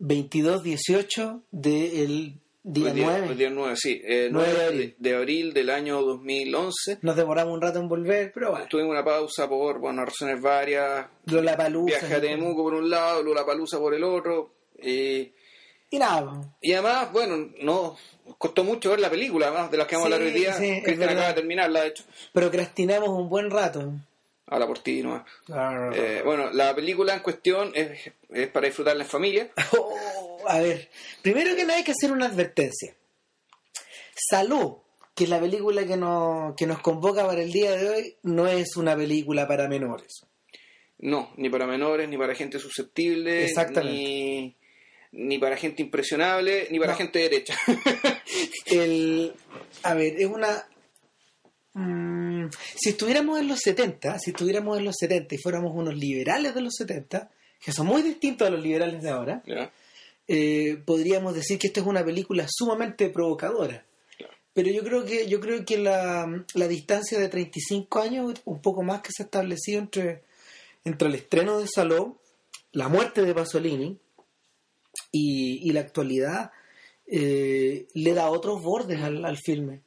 22-18 del día día, 9. el día 9, sí. eh, 9 9 de de, abril. de abril del año 2011. Nos demoramos un rato en volver, pero bueno. Tuvimos una pausa por bueno, razones varias. Lollapalooza. Viaje a Temuco por un lado, Palusa por el otro. eh, Y nada, y además, bueno, no costó mucho ver la película, además de las que vamos a hablar Sí, hoy día. sí, verdad. acaba de terminarla, de hecho. procrastinamos un buen rato. Habla por ti nomás. Eh, bueno, la película en cuestión es, es para disfrutarla en familia. Oh, a ver, primero que nada hay que hacer una advertencia. Salud, que es la película que nos, que nos convoca para el día de hoy, no es una película para menores. No, ni para menores, ni para gente susceptible, Exactamente. ni, ni para gente impresionable, ni para No. gente derecha. El, a ver, es una... mm, si estuviéramos en los 70, si estuviéramos en los 70 y fuéramos unos liberales de los 70, que son muy distintos a los liberales de ahora, eh, podríamos decir que esta es una película sumamente provocadora. Pero yo creo que yo creo que la, la distancia de 35 años, un poco más que se ha establecido entre, entre el estreno de Saló, la muerte de Pasolini y, y la actualidad, eh, le da otros bordes al, al filme.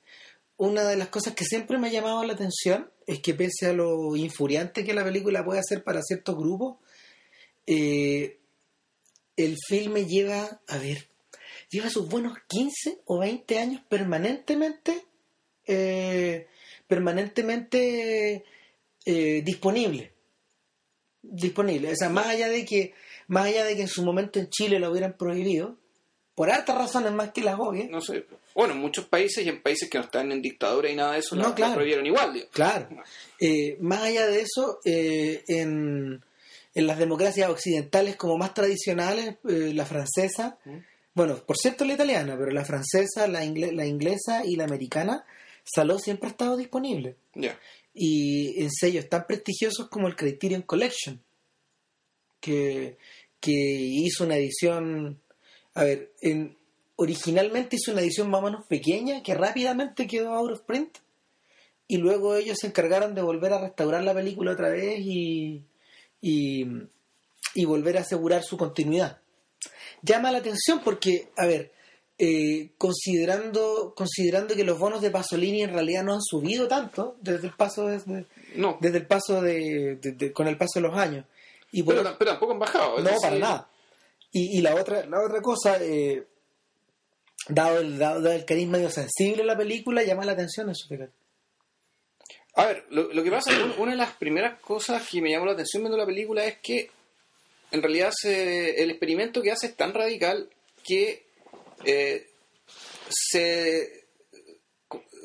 Una de las cosas que siempre me ha llamado la atención es que pese a lo infuriante que la película puede hacer para ciertos grupos, eh, el filme lleva, a ver, lleva sus buenos 15 o 20 años permanentemente, eh, permanentemente eh, disponible. Disponible. O sea, más allá de que, más allá de que en su momento en Chile lo hubieran prohibido, por hartas razones más que las obvias, No sé. Bueno, en muchos países y en países que no están en dictadura y nada de eso, No, la, prohibieron igual. digo. Claro. Eh, más allá de eso, eh, en, en las democracias occidentales como más tradicionales, eh, la francesa, bueno, por cierto la italiana, pero la francesa, la, ingle- la inglesa y la americana, Saló siempre ha estado disponible. Ya. Y en sellos tan prestigiosos como el Criterion Collection, que, que hizo una edición, a ver, en, originalmente hizo una edición más o menos pequeña que rápidamente quedó out of print y luego ellos se encargaron de volver a restaurar la película otra vez y, y, y volver a asegurar su continuidad. Llama la atención porque, a ver, eh, considerando, considerando que los bonos de Pasolini en realidad no han subido tanto desde el paso desde, No, desde el paso de, de- de- con el paso de los años y por pero, pero tampoco han bajado. no decir, para nada y, la otra la otra cosa eh, dado el dado, el carisma medio sensible de la película llama la atención eso fíjate A ver, lo, que pasa, un- una de las primeras cosas que me llamó la atención viendo la película es que en realidad se- el experimento que hace es tan radical que eh, se,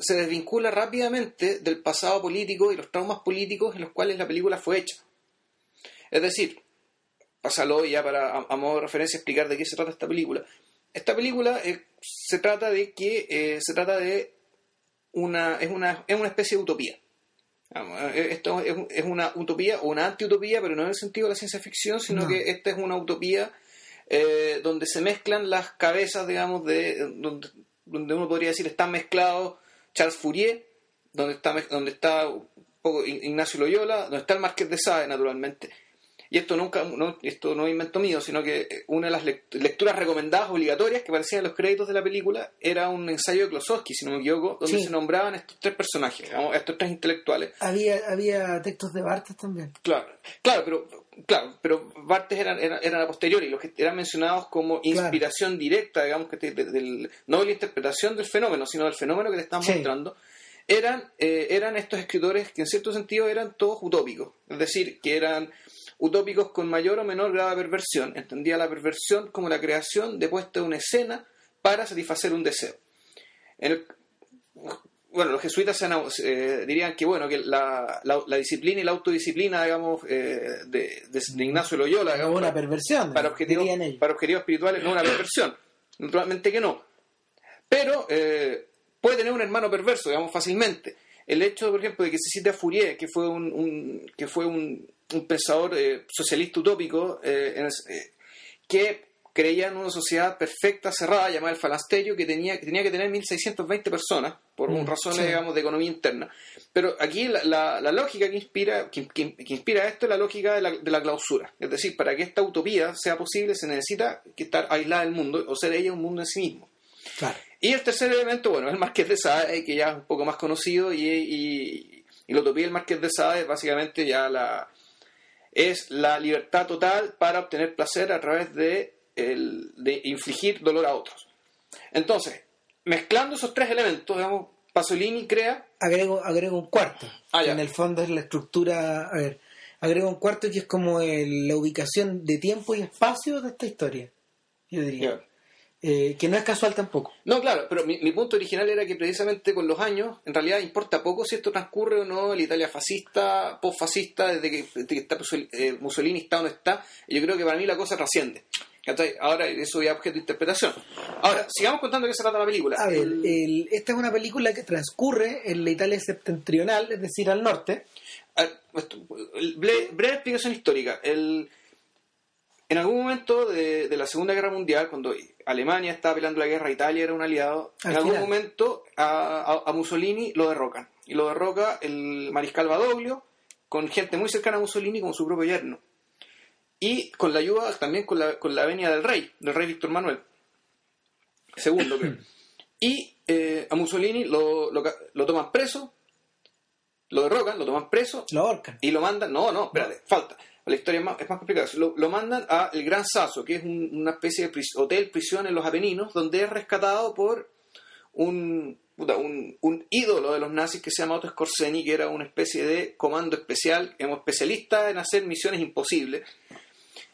se desvincula rápidamente del pasado político y los traumas políticos en los cuales la película fue hecha. Es decir, pásalo ya para, a, a modo de referencia, explicar de qué se trata esta película. Esta película eh, se trata de que eh, se trata de una es una es una especie de utopía. Eh, Esto es, es una utopía o una antiutopía, pero no en el sentido de la ciencia ficción, sino No. que esta es una utopía eh, donde se mezclan las cabezas, digamos, de donde, donde uno podría decir están mezclados Charles Fourier, donde está donde está un poco Ign- Ignacio Loyola, donde está el Marqués de Sade, naturalmente. Y esto nunca, no, esto no es invento mío, sino que eh, una de las lect- lecturas recomendadas obligatorias que aparecían en los créditos de la película era un ensayo de Klosowski, si no me equivoco, donde Sí. se nombraban estos tres personajes, estos tres intelectuales. había había textos de Bartes también Claro, claro, pero claro, pero Bartes eran, eran, eran a posteriori, los que eran mencionados como Claro. inspiración directa, digamos, que te- de- del, no de la interpretación del fenómeno, sino del fenómeno que te están Sí. mostrando, eran, eh, eran estos escritores que en cierto sentido eran todos utópicos, es decir, que eran utópicos con mayor o menor grado de perversión. Entendía la perversión como la creación de puesta de una escena para satisfacer un deseo. En el- bueno, los jesuitas eh, dirían que bueno que la, la- la disciplina y la autodisciplina, digamos, eh, de, de- de Ignacio Loyola, digamos, una perversión para objetivos, para objetivos espirituales no una perversión. Naturalmente que no. Pero eh, puede tener un hermano perverso, digamos, fácilmente. El hecho, por ejemplo, de que se cite a Fourier, que fue un, un- que fue un, un pensador eh, socialista utópico, eh, en el- eh, que creía en una sociedad perfecta, cerrada, llamada el falasterio, que tenía que, tenía que tener 1.620 personas, por Mm, razones, sí. digamos, de economía interna. Pero aquí la, la- la lógica que inspira, que, que- que inspira esto es la lógica de la, de la clausura. Es decir, para que esta utopía sea posible se necesita que estar aislada del mundo, o ser ella un mundo en sí mismo. Claro. Y el tercer elemento, bueno, es el Marqués de Sade, que ya es un poco más conocido, y, y, y la utopía del Marqués de Sade es básicamente ya la es la libertad total para obtener placer a través de, el, de infligir dolor a otros. Entonces, mezclando esos tres elementos, digamos, Pasolini crea Agrego, agrego un cuarto. Ah, en el fondo es la estructura. A ver, agrego un cuarto que es como el- la ubicación de tiempo y espacio de esta historia. Yo diría. Eh, que no es casual tampoco. No, claro, pero mi, mi punto original era que precisamente con los años, en realidad importa poco si esto transcurre o no, la Italia fascista, post-fascista, desde que, desde que está eh, Mussolini está o no está, y yo creo que para mí la cosa trasciende. Ahora eso ya es objeto de interpretación. Ahora, sigamos contando qué se trata la película. A ver, El- el- esta es una película que transcurre en la Italia septentrional, es decir, al norte. a- esto, el- bre- breve explicación histórica. El, en algún momento de, de la Segunda Guerra Mundial, cuando Alemania estaba peleando la guerra, Italia era un aliado, Al en algún final. momento a, a- a Mussolini lo derrocan. Y lo derroca el mariscal Badoglio, con gente muy cercana a Mussolini como su propio yerno. Y con la ayuda también con la, con la venia del rey, del rey Víctor Manuel. Segundo, creo. Y eh, a Mussolini lo, lo, lo toman preso, lo derrocan, lo toman preso Lo ahorcan. y lo mandan, no, no, espérate, falta. La historia es más, es más complicada. Lo, mandan a el Gran Sasso, que es un- una especie de hotel, prisión en los Apeninos, donde es rescatado por un, un, un ídolo de los nazis que se llama Otto Skorzeny, que era una especie de comando especial, digamos, especialista en hacer misiones imposibles.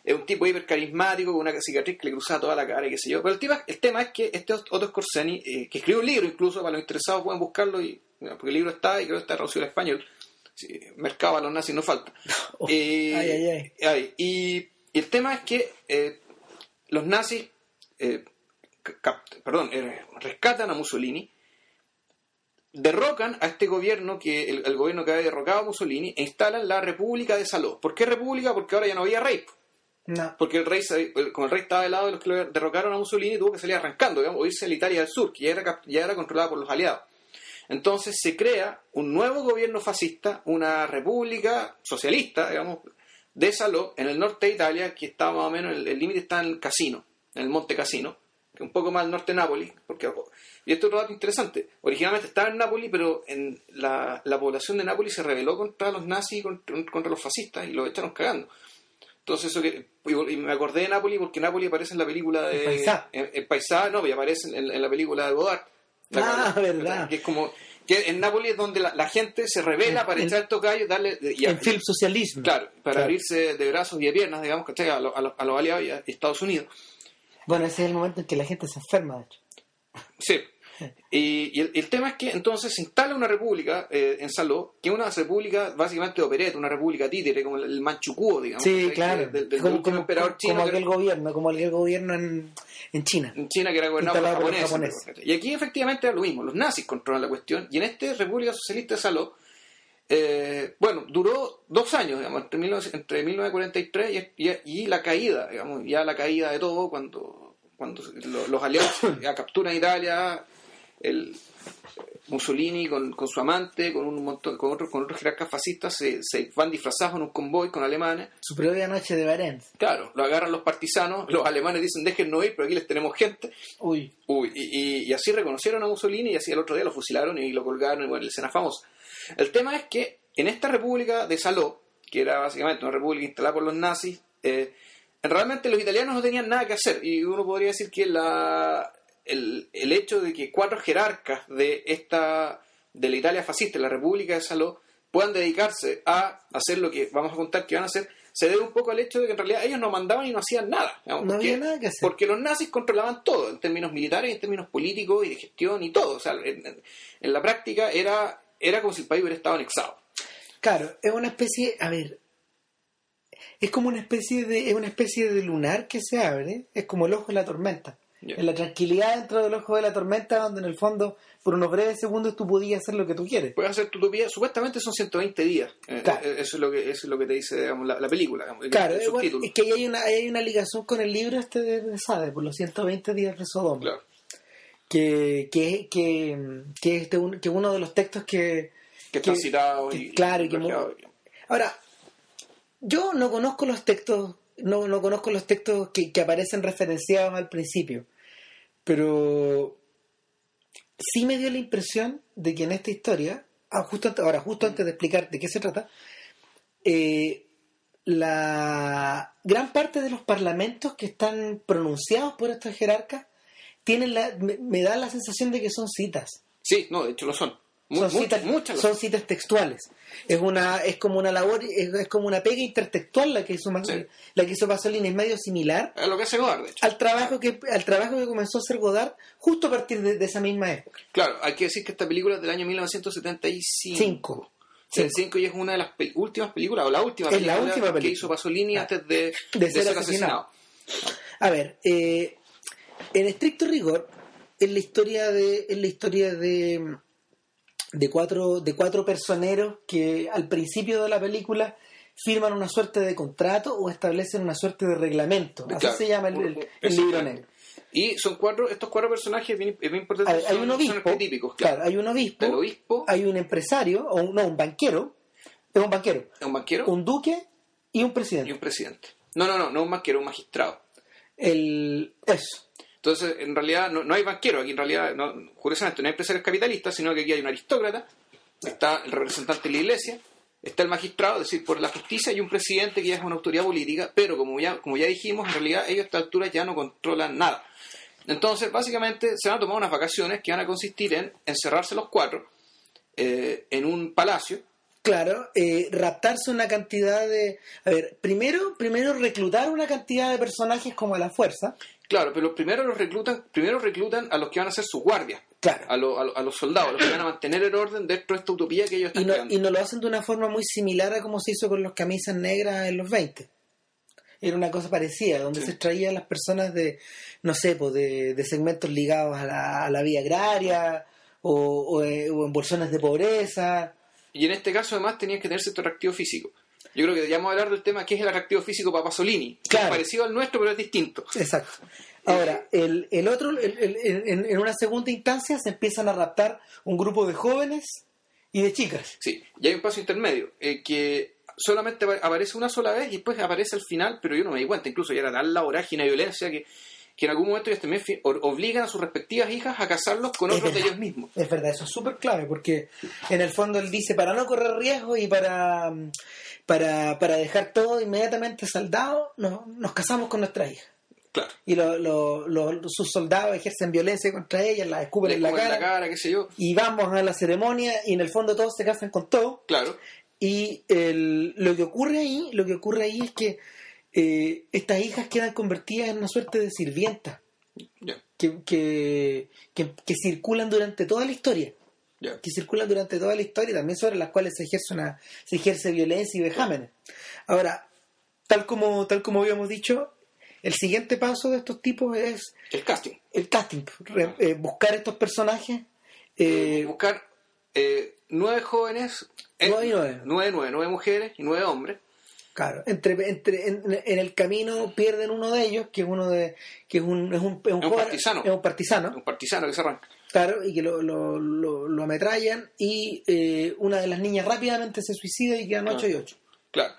Es un tipo hiper carismático, con una cicatriz que le cruzaba toda la cara y qué sé yo. Pero el tema, el tema es que este Otto Skorzeny, eh, que escribió un libro incluso, para los interesados pueden buscarlo, y, porque el libro está y creo que está traducido al español. Sí, mercado a los nazis no falta. Oh, Eh, ay, ay, ay. ay, y, y el tema es que eh, los nazis eh, perdón, eh, rescatan a Mussolini, derrocan a este gobierno, que el, el gobierno que había derrocado a Mussolini, e instalan la República de Saló. ¿Por qué República? Porque ahora ya no había rey. No. Porque el rey, como el rey estaba del lado de los que lo derrocaron a Mussolini, tuvo que salir arrancando, digamos, o irse a la Italia del Sur, que ya era, ya era controlada por los aliados. Entonces se crea un nuevo gobierno fascista, una república socialista, digamos, de Saló, en el norte de Italia, que está más o menos, el el límite está en el Casino, en el Monte Casino, que un poco más al norte de Nápoles, porque, y esto es otro dato interesante, originalmente estaba en Nápoles, pero en la, la población de Nápoles se rebeló contra los nazis y contra, contra los fascistas y los echaron cagando. Entonces eso que y, me acordé de Nápoles porque Nápoles aparece en la película de El Paisá. en, en Paisá, no, y aparece en, en la película de Godard. La- Ah, verdad. Que es como que en Nápoles es donde la, la gente se revela para En- echar tocayo y darle y- en film socialismo. claro, para Claro. abrirse de brazos y de piernas, digamos, ¿cachai? A, lo- a, lo- a los aliados y a Estados Unidos. Bueno, ese es el momento en que la gente se enferma, de hecho. Sí. Y, y el, el tema es que entonces se instala una república eh, en Saló, que es una república básicamente opereta, una república títere, como el, el Manchukuo, digamos. Sí, claro. Del, del- como como- emperador chino. como que- aquel gobierno, como aquel gobierno en, en China. en China que era gobernado por japoneses. japoneses. Y aquí efectivamente era lo mismo, los nazis controlan la cuestión y en esta República Socialista de Saló, eh, bueno, duró dos años, digamos, entre, 19 entre 1943 y, y- y la caída, digamos, ya la caída de todo cuando, cuando lo- los aliados ya capturan Italia, el Mussolini con, con su amante, con un montón, con otros, con otros jerarcas fascistas se, se van disfrazados en un convoy con alemanes Su propia noche de Varens. Claro, lo agarran los partisanos, los alemanes dicen déjennos ir, pero aquí les tenemos gente. Uy. Uy, y, y- y así reconocieron a Mussolini y así el otro día lo fusilaron y lo colgaron y bueno, la escena famosa. El tema es que en esta república de Saló, que era básicamente una república instalada por los nazis, eh, realmente los italianos no tenían nada que hacer y uno podría decir que la, el, el hecho de que cuatro jerarcas de esta de la Italia fascista, la república de Saló, puedan dedicarse a hacer lo que vamos a contar que van a hacer, se debe un poco al hecho de que en realidad ellos no mandaban y no hacían nada. digamos, No porque- había nada que hacer. porque los nazis controlaban todo, en términos militares, en términos políticos y de gestión y todo. O sea, en, en- en la práctica era, era como si el país hubiera estado anexado. Claro, es una especie, a ver, es como una especie de, es una especie de lunar que se abre, es como el ojo de la tormenta. En la tranquilidad dentro del ojo de la tormenta, donde en el fondo, por unos breves segundos, tú podías hacer lo que tú quieres. Puedes hacer tu utopía, supuestamente son 120 días. Eh, Claro. eh, eso, es lo que, eso es lo que te dice digamos, la, la película, digamos, el- Claro, el bueno, subtítulo. es que ahí hay una, ahí hay una ligación con el libro este de, de Sade, por los 120 días de Sodoma. Claro. que, que, que, que, este que uno de los textos que... Que está citado que- y, claro, y que Ahora, yo no conozco los textos, no, no conozco los textos que, que aparecen referenciados al principio, pero sí me dio la impresión de que en esta historia, ah, justo ante- ahora justo antes de explicar de qué se trata, eh, la gran parte de los parlamentos que están pronunciados por estos jerarcas tienen la, me, me da la sensación de que son citas. Sí, no, de hecho lo son. Son, citas muchas lo son citas textuales. Es una es como una labor, es, es como una pega intertextual la que hizo Sí. la que hizo Pasolini, es medio similar Es lo que hace Godard, de hecho. al trabajo que al trabajo que comenzó a hacer Godard justo a partir de, de esa misma época. Claro, hay que decir que esta película es del año 1975. Cinco. El 5 y es una de las pe- últimas películas, o la última Es la película que hizo Pasolini Claro. antes de, De ser asesinado. A ver, eh, en estricto rigor, en la historia de, en la historia de, de cuatro, de cuatro personeros que al principio de la película firman una suerte de contrato o establecen una suerte de reglamento. Así Claro. se llama el, el- el Exactamente. libro negro. Y son cuatro, estos cuatro personajes bien, bien importantes. Hay, hay son, un son obispo, arquetípicos, claro, claro. hay un obispo, El obispo, hay un empresario, o un- no, un banquero, es un banquero, un banquero un duque y un presidente. y un presidente. No, no, no, no un banquero, un magistrado. El, eso. Entonces, en realidad, no, no hay banquero, aquí en realidad, no, curiosamente, no hay empresarios capitalistas, sino que aquí hay un aristócrata, está el representante de la iglesia, está el magistrado, es decir, por la justicia, y un presidente que es una autoridad política, pero como ya, como ya dijimos, en realidad ellos a esta altura ya no controlan nada. Entonces, básicamente, se van a tomar unas vacaciones que van a consistir en encerrarse los cuatro eh, en un palacio, Claro, eh, raptarse una cantidad de... A ver, primero, primero reclutar una cantidad de personajes como a la fuerza. Claro, pero primero los reclutan, primero reclutan a los que van a ser sus guardias, Claro. a, lo- a lo- a los soldados, los que van a mantener el orden dentro de esta utopía que ellos están Y no, creando. y no lo hacen de una forma muy similar a como se hizo con los camisas negras en los 20. Era una cosa parecida, donde Sí. se extraían las personas de, no sé, pues de, de segmentos ligados a la, a la vía agraria o, o, eh, o en bolsones de pobreza. Y en este caso, además, tenían que tener cierto atractivo físico. Yo creo que deberíamos hablar del tema que es el atractivo físico para Pasolini. que Claro. Es parecido al nuestro, pero es distinto. Exacto. Ahora, el, el otro, el- el- en, en una segunda instancia se empiezan a raptar un grupo de jóvenes y de chicas. Sí, y hay un paso intermedio, eh, que solamente apa- aparece una sola vez y después aparece al final, pero yo no me di cuenta. Incluso ya era tal la vorágine de violencia que, que en algún momento ellos también obligan a sus respectivas hijas a casarlos con otros de ellos mismos. Es verdad, eso es súper clave, porque en el fondo él dice, para no correr riesgo y para, para, para dejar todo inmediatamente saldado, no- nos casamos con nuestra hija. Claro. Y lo- lo- lo- sus soldados ejercen violencia contra ellas, la Le en la cara, la cara, qué sé yo. y vamos a la ceremonia y en el fondo todos se casan con todo. Claro. Y el- lo que ocurre ahí, lo que ocurre ahí es que eh, estas hijas quedan convertidas en una suerte de sirvientas que, que, que, que circulan durante toda la historia que circulan durante toda la historia y también sobre las cuales se ejerce una se ejerce violencia y vejámenes. Ahora, tal como tal como habíamos dicho, el siguiente paso de estos tipos es El casting. el casting, re- eh, buscar estos personajes eh, buscar eh, nueve jóvenes, eh, Nueve y nueve. nueve, nueve, nueve mujeres y nueve hombres. Claro, entre, entre en, en el camino pierden uno de ellos, que es uno de que es un es un, es un Es un joven- partisano. es un partisano, Un partisano que se arranca. claro, y que lo, lo, lo, lo ametrallan y eh, una de las niñas rápidamente se suicida y quedan 8 y 8. Claro.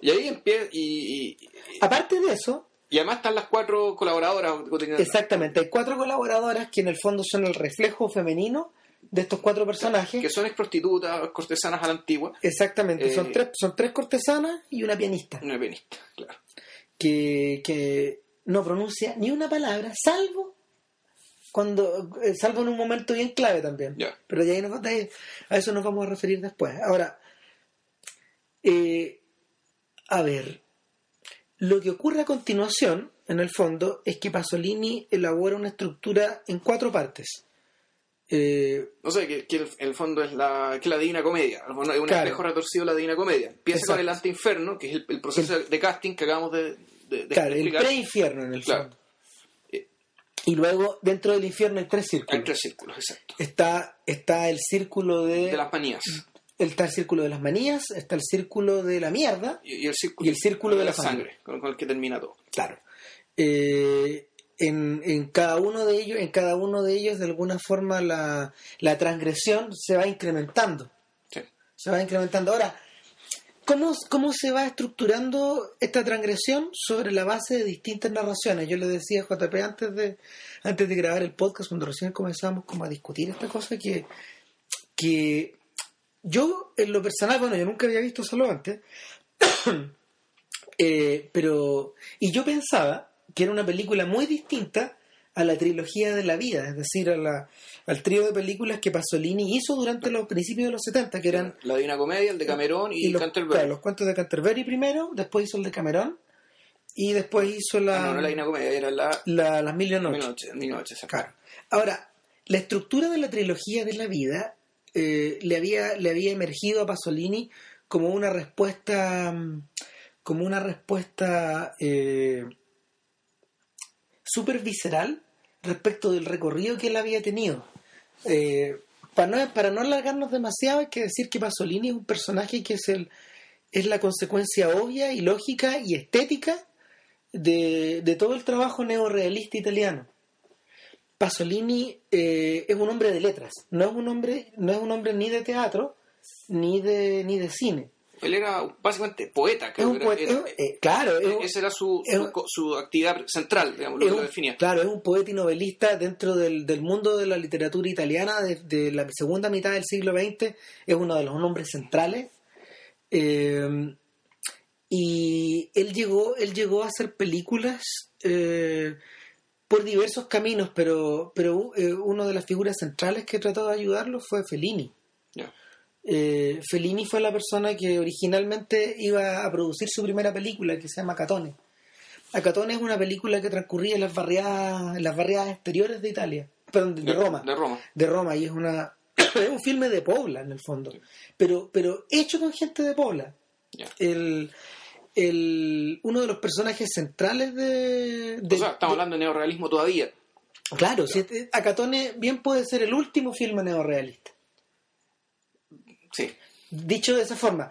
Y ahí empieza. Y, y, Aparte de eso, y además están las cuatro colaboradoras. Exactamente, hay cuatro colaboradoras que en el fondo son el reflejo femenino de estos cuatro personajes. Que son ex prostitutas, cortesanas a la antigua. Exactamente, Eh, son, tres, son tres cortesanas y una pianista Una pianista, claro. que, que no pronuncia ni una palabra, salvo cuando eh, salvo en un momento bien clave también. Ya. Pero de ahí nos- de ahí- a eso nos vamos a referir después. Ahora, eh, a ver, lo que ocurre a continuación, en el fondo, es que Pasolini elabora una estructura en cuatro partes. Eh, No sé, que, que el, el fondo es la, que la Divina Comedia. Es un Claro. espejo retorcido de la Divina Comedia. Empieza Exacto. con el anteinferno, que es el, el proceso de casting que acabamos de, de- de claro, el pre-infierno en el Claro. fondo. Eh. Y luego, dentro del infierno hay tres círculos. Hay tres círculos, exacto. Está, está el círculo de... De las manías. Está el círculo de las manías, está el círculo de la mierda. Y, y el círculo, Y el círculo de la sangre, con, con el que termina todo. Claro. Eh, en, en cada uno de ellos, en cada uno de ellos, de alguna forma, la, la transgresión se va incrementando. Sí. Se va incrementando. Ahora, ¿cómo, ¿cómo se va estructurando esta transgresión sobre la base de distintas narraciones? Yo le decía a JP antes de, antes de grabar el podcast, cuando recién comenzamos como a discutir esta cosa, que, que yo, en lo personal, bueno, yo nunca había visto solo antes, eh, pero, y yo pensaba que era una película muy distinta a la trilogía de la vida, es decir, a la, al trío de películas que Pasolini hizo durante los principios de los 70, que eran La Divina Comedia, el de Camerón y, los, Canterbury. claro, los cuentos de Canterbury primero, después hizo el de Camerón, y después hizo Ah, la, no, no la Divina Comedia, era la... la- las Mil y Noches. mil. Claro. Ahora, la estructura de la trilogía de la vida eh, le, había, le había emergido a Pasolini como una respuesta, mm, como una respuesta eh, súper visceral respecto del recorrido que él había tenido. Eh, para, no, para no alargarnos demasiado, hay que decir que Pasolini es un personaje que es, el, es la consecuencia obvia y lógica y estética de, de todo el trabajo neorrealista italiano. Pasolini eh, es un hombre de letras, no es un hombre, no es un hombre ni de teatro ni de ni de cine. Él era básicamente poeta, Es un poeta- era- eh, claro, es un- esa era su, es su, un- su actividad central, digamos, lo que lo definía. claro, es un poeta y novelista dentro del, del mundo de la literatura italiana de, de la segunda mitad del siglo XX. Es uno de los nombres centrales. Eh, y él llegó, él llegó a hacer películas eh, por diversos caminos, pero, pero una de las figuras centrales que trató de ayudarlo fue Fellini. Eh, Fellini fue la persona que originalmente iba a producir su primera película, que se llama Catone. Acatone es una película que transcurría en las barriadas, en las barriadas exteriores de Italia, perdón, de, de Roma, De Roma. de Roma, y es una es un filme de Pobla en el fondo, pero pero hecho con gente de Pobla. El, el uno de los personajes centrales de, de- o sea, estamos hablando de neorrealismo todavía. claro, si este- Acatone bien puede ser el último filme neorrealista. Dicho de esa forma.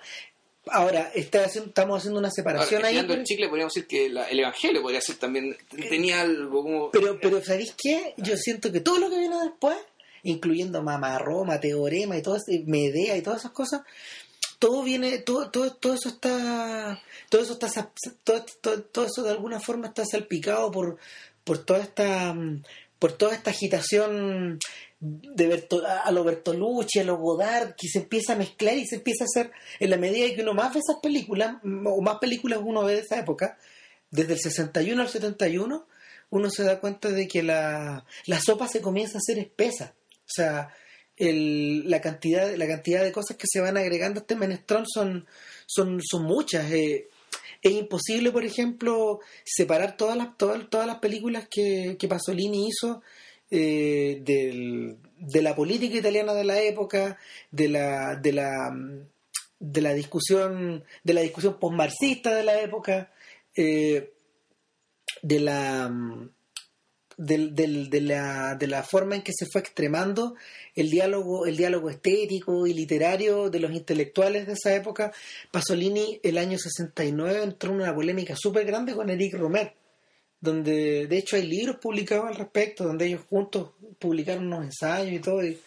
Ahora, está haciendo- estamos haciendo una separación Ahora, ahí. pero- el chicle podríamos decir que la- el Evangelio podría ser también, tenía algo como... Pero, pero ¿sabéis qué? Yo siento que todo lo que viene después, incluyendo Mamá Roma, Teorema y todo Medea y todas esas cosas, todo viene, todo, todo, todo eso está, todo eso está, todo, todo, todo eso de alguna forma está salpicado por, por toda esta, mm, por toda esta agitación de a lo Bertolucci, a lo Godard, que se empieza a mezclar y se empieza a hacer, en la medida que uno más ve esas películas, o más películas uno ve de esa época, desde el 61 al 71, uno se da cuenta de que la, la sopa se comienza a hacer espesa. O sea, el- la, cantidad, la cantidad de cosas que se van agregando a este menestrón son, son, son muchas. eh. Es imposible, por ejemplo, separar todas las, todas, todas las películas que, que Pasolini hizo eh, del- de la política italiana de la época, de la, de la, de la discusión, de la discusión postmarxista de la época, eh, de la del- del- de, la, de la forma en que se fue extremando el diálogo, el diálogo estético y literario de los intelectuales de esa época, Pasolini el año 69 entró en una polémica súper grande con Eric Romer, donde de hecho hay libros publicados al respecto, donde ellos juntos publicaron unos ensayos y todo, y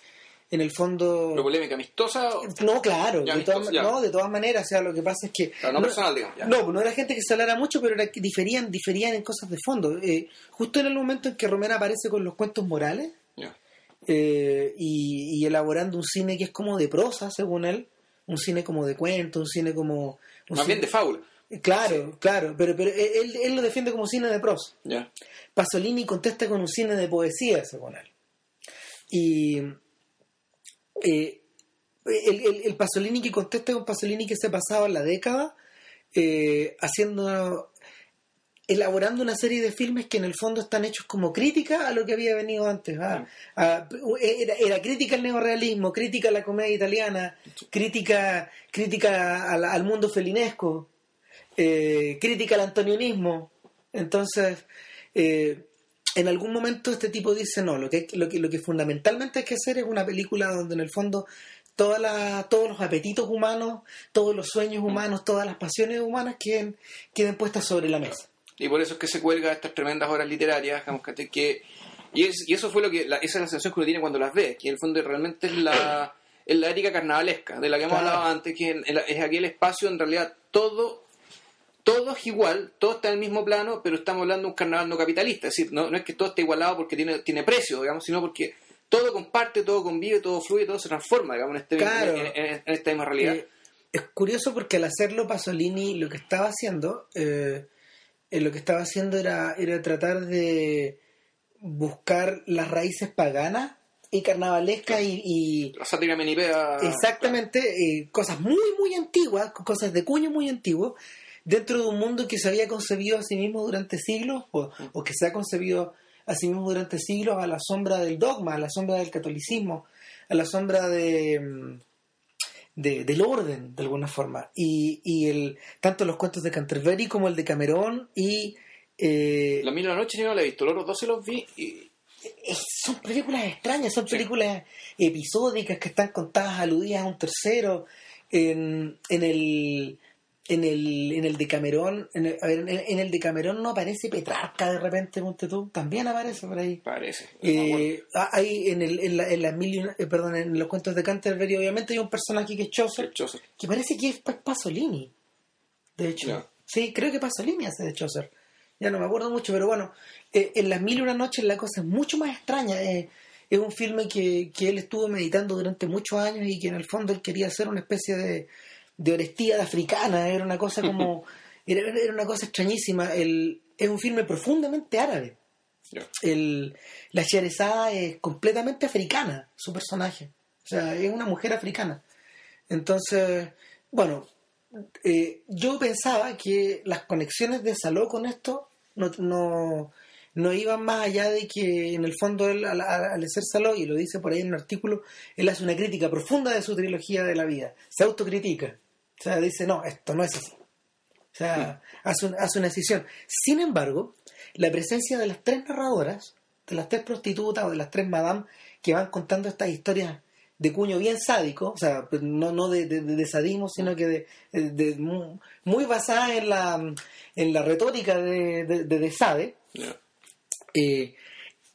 en el fondo... ¿Una polémica amistosa? o- No, claro, de todas, no, de todas maneras, o sea, lo que pasa es que... Claro, no personal, digamos, ya. No, no era gente que se hablara mucho, pero era que diferían, diferían en cosas de fondo. Eh, justo en el momento en que Romero aparece con los cuentos morales eh, y, y elaborando un cine que es como de prosa, según él, un cine como de cuento, un cine como... un Más bien cine- de fábula. Claro, claro, pero, pero él, él lo defiende como cine de prosa. Pasolini contesta con un cine de poesía, según él. Y eh, el, el- el Pasolini que contesta es un Pasolini que se ha pasado la década eh, haciendo, elaborando una serie de filmes que en el fondo están hechos como crítica a lo que había venido antes. ah. Ah, era, era crítica al neorrealismo, crítica a la comedia italiana, crítica, crítica al, al mundo felinesco, eh, crítica al antonionismo. Entonces, eh, en algún momento este tipo dice, no, lo que, lo que, lo que fundamentalmente hay que hacer es una película donde en el fondo toda la, todos los apetitos humanos, todos los sueños humanos, todas las pasiones humanas queden, queden puestas sobre la mesa. Y por eso es que se cuelga estas tremendas obras literarias, digamos, que... Y, es, y eso fue lo que... esa es la sensación que uno tiene cuando las ve, que en el fondo realmente es la, es la ética carnavalesca, de la que hemos hablado antes, que es aquel espacio en realidad todo todo es igual, todo está en el mismo plano, pero estamos hablando de un carnaval no capitalista. Es decir, no, no es que todo esté igualado porque tiene, tiene precio, digamos, sino porque todo comparte, todo convive, todo fluye, todo se transforma, digamos, en, este, en, esta misma realidad. Eh, es curioso porque al hacerlo Pasolini lo que estaba haciendo, eh, eh, lo que estaba haciendo era, era tratar de buscar las raíces paganas y carnavalescas y, La sátira menipea. Exactamente, cosas muy, muy antiguas, cosas de cuño muy antiguo, dentro de un mundo que se había concebido a sí mismo durante siglos o, que se ha concebido a sí mismo durante siglos a la sombra del dogma, a la sombra del catolicismo, a la sombra de, mm, del orden, de alguna forma. Y, y el, tanto los cuentos de Canterbury como el de Camerón y... Eh, la misma noche yo no la he visto, los dos se los vi y... Son películas extrañas, son películas episódicas que están contadas aludidas a un tercero. En, en el en el, en el de Camerón, en el, a ver, en el, de Camerón no aparece Petrarca de repente, ponte tú, también aparece por ahí. Parece. Eh, ah, hay en, el, en, la, en, la eh, perdón, en los cuentos de Canterbury, obviamente hay un personaje que es Chaucer, que parece que es Pasolini. De hecho, sí, creo que Pasolini hace de Chaucer. Ya no me acuerdo mucho, pero bueno, eh, en las mil y una noches la cosa es mucho más extraña. es un filme que, que él estuvo meditando durante muchos años y que en el fondo él quería hacer una especie de de honestidad africana, era una cosa como, era, una cosa extrañísima. El, es un filme profundamente árabe. El, la Sherezada es completamente africana, su personaje. O sea, es una mujer africana. Entonces, bueno, eh, yo pensaba que las conexiones de Saló con esto no, no, no, iban más allá de que en el fondo él, al, al ser Saló, y lo dice por ahí en un artículo, él hace una crítica profunda de su trilogía de la vida. Se autocritica. O sea, dice, no, esto no es así. O sea, hace, hace una decisión. Sin embargo, la presencia de las tres narradoras, de las tres prostitutas o de las tres madame que van contando estas historias de cuño bien sádico, o sea, pues, no, no de, de, sadismo, sino que de, muy, basada en la, en la retórica de, de, Sade, eh,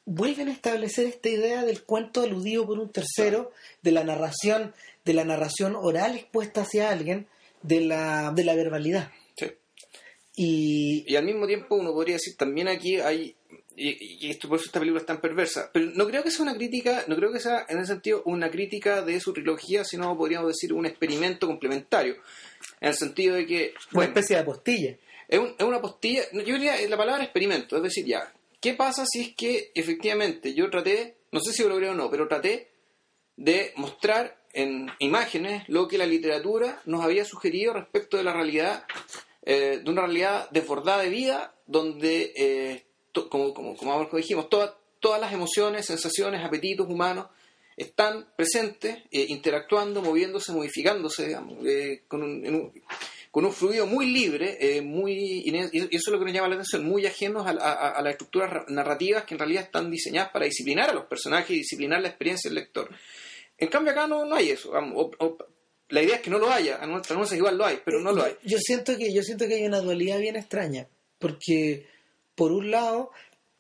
vuelven a establecer esta idea del cuento aludido por un tercero, de la narración, de la narración oral expuesta hacia alguien, de la, de la verbalidad. Sí. Y, al mismo tiempo uno podría decir, también aquí hay, y, esto por eso esta película es tan perversa, pero no creo que sea una crítica, no creo que sea en ese sentido una crítica de su trilogía, sino podríamos decir un experimento complementario, en el sentido de que... Una especie de apostilla. Es, es una postilla, yo diría la palabra experimento, es decir, ya, ¿qué pasa si es que efectivamente yo traté, no sé si lo logré o no, pero traté de mostrar en imágenes lo que la literatura nos había sugerido respecto de la realidad, eh, de una realidad desbordada de vida, donde, eh, como, como, como dijimos, todas todas las emociones, sensaciones, apetitos humanos están presentes, eh, interactuando, moviéndose, modificándose, con, un, con un fluido muy libre, muy y eso es lo que nos llama la atención, muy ajenos a las estructuras narrativas que en realidad están diseñadas para disciplinar a los personajes y disciplinar la experiencia del lector. En cambio acá no, no hay eso. la idea es que no lo haya, a nuestra igual lo hay, pero no lo hay. Yo siento que yo siento que hay una dualidad bien extraña, porque por un lado,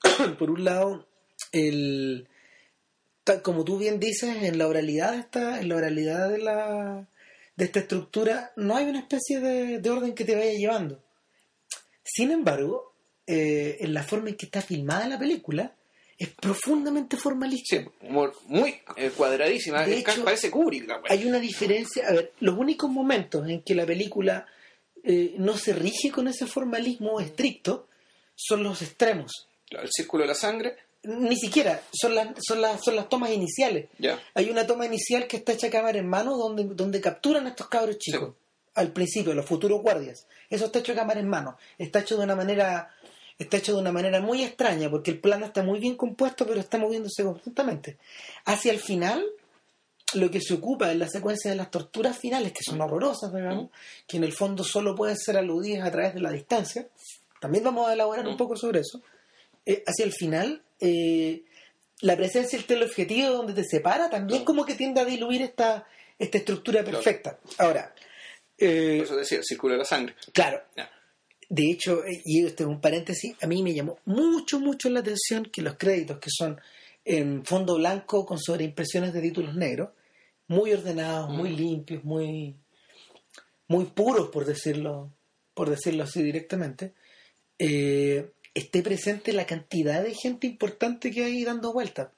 por un lado el como tú bien dices, en la oralidad esta, en la oralidad de la de esta estructura no hay una especie de, orden que te vaya llevando. Sin embargo, eh, en la forma en que está filmada la película, es profundamente formalista. muy eh, cuadradísima. De hecho, parece Kubrick. hay una diferencia. A ver, los únicos momentos en que la película eh, no se rige con ese formalismo estricto son los extremos. El círculo de la sangre. Ni siquiera, son las, son las, son las tomas iniciales. Hay una toma inicial que está hecha a cámara en mano donde, donde capturan a estos cabros chicos. Al principio, los futuros guardias. Eso está hecho a cámara en mano. Está hecho de una manera está hecho de una manera muy extraña porque el plano está muy bien compuesto pero está moviéndose constantemente. Hacia el final, lo que se ocupa es la secuencia de las torturas finales, que son horrorosas, digamos, que en el fondo solo pueden ser aludidas a través de la distancia. También vamos a elaborar un poco sobre eso. Eh, hacia el final, eh, la presencia del teleobjetivo donde te separa también como que tiende a diluir esta, esta estructura perfecta. Ahora, eh, Por eso decía, de la sangre. claro, Ya. De hecho, eh, y esto es un paréntesis, a mí me llamó mucho, mucho la atención que los créditos que son en fondo blanco con sobreimpresiones de títulos negros, muy ordenados, muy limpios, muy, muy puros, por decirlo, por decirlo así directamente, eh, esté presente la cantidad de gente importante que hay dando vueltas.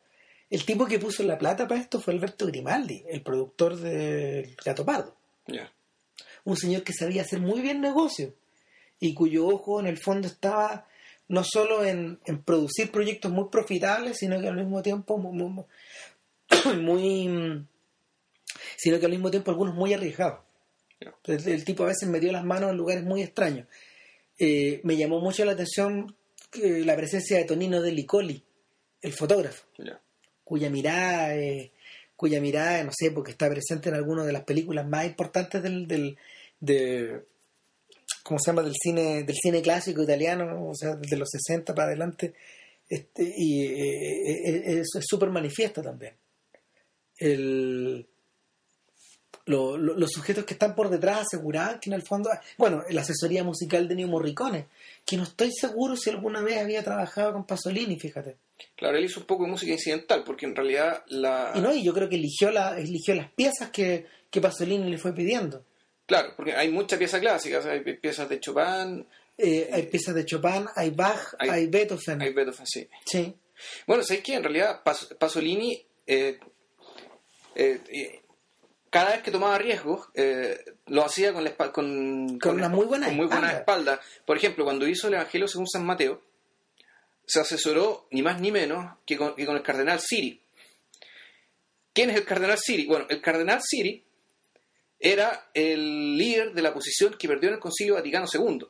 El tipo que puso la plata para esto fue Alberto Grimaldi, el productor del Gato Pardo. Un señor que sabía hacer muy bien negocio y cuyo ojo en el fondo estaba no solo en, en producir proyectos muy profitables, sino que al mismo tiempo muy, muy- muy, sino que al mismo tiempo algunos muy arriesgados. El, el tipo a veces metió las manos en lugares muy extraños. Eh, me llamó mucho la atención eh, la presencia de Tonino de Licoli, el fotógrafo Ya. cuya mirada, eh, cuya mirada, no sé, porque está presente en algunas de las películas más importantes del, del de, ¿cómo se llama? del cine, del cine clásico italiano, o sea, de los 60 para adelante, este, y eh, eh, es súper manifiesto también. El, lo- lo- los sujetos que están por detrás aseguraban que en el fondo, bueno, la asesoría musical de Neo Morricone, que no estoy seguro si alguna vez había trabajado con Pasolini, fíjate. Claro, él hizo un poco de música incidental, porque en realidad la... Y no, y yo creo que eligió, la, eligió las piezas que, que Pasolini le fue pidiendo. Claro, porque hay mucha pieza clásica, o sea, hay pi- piezas de Chopin, Eh, hay piezas de Chopin, hay Bach, hay, Hay- Beethoven. hay Beethoven, sí. Sí. Bueno, ¿sabes qué? En realidad Pas- Pasolini, eh, eh, cada vez que tomaba riesgos, lo hacía con, la con, Con una muy buena con muy buena espalda. espalda. Por ejemplo, cuando hizo el Evangelio según San Mateo, se asesoró ni más ni menos que con, que con el cardenal Siri. ¿Quién es el cardenal Siri? Bueno, el cardenal Siri era el líder de la posición que perdió en el Concilio Vaticano II.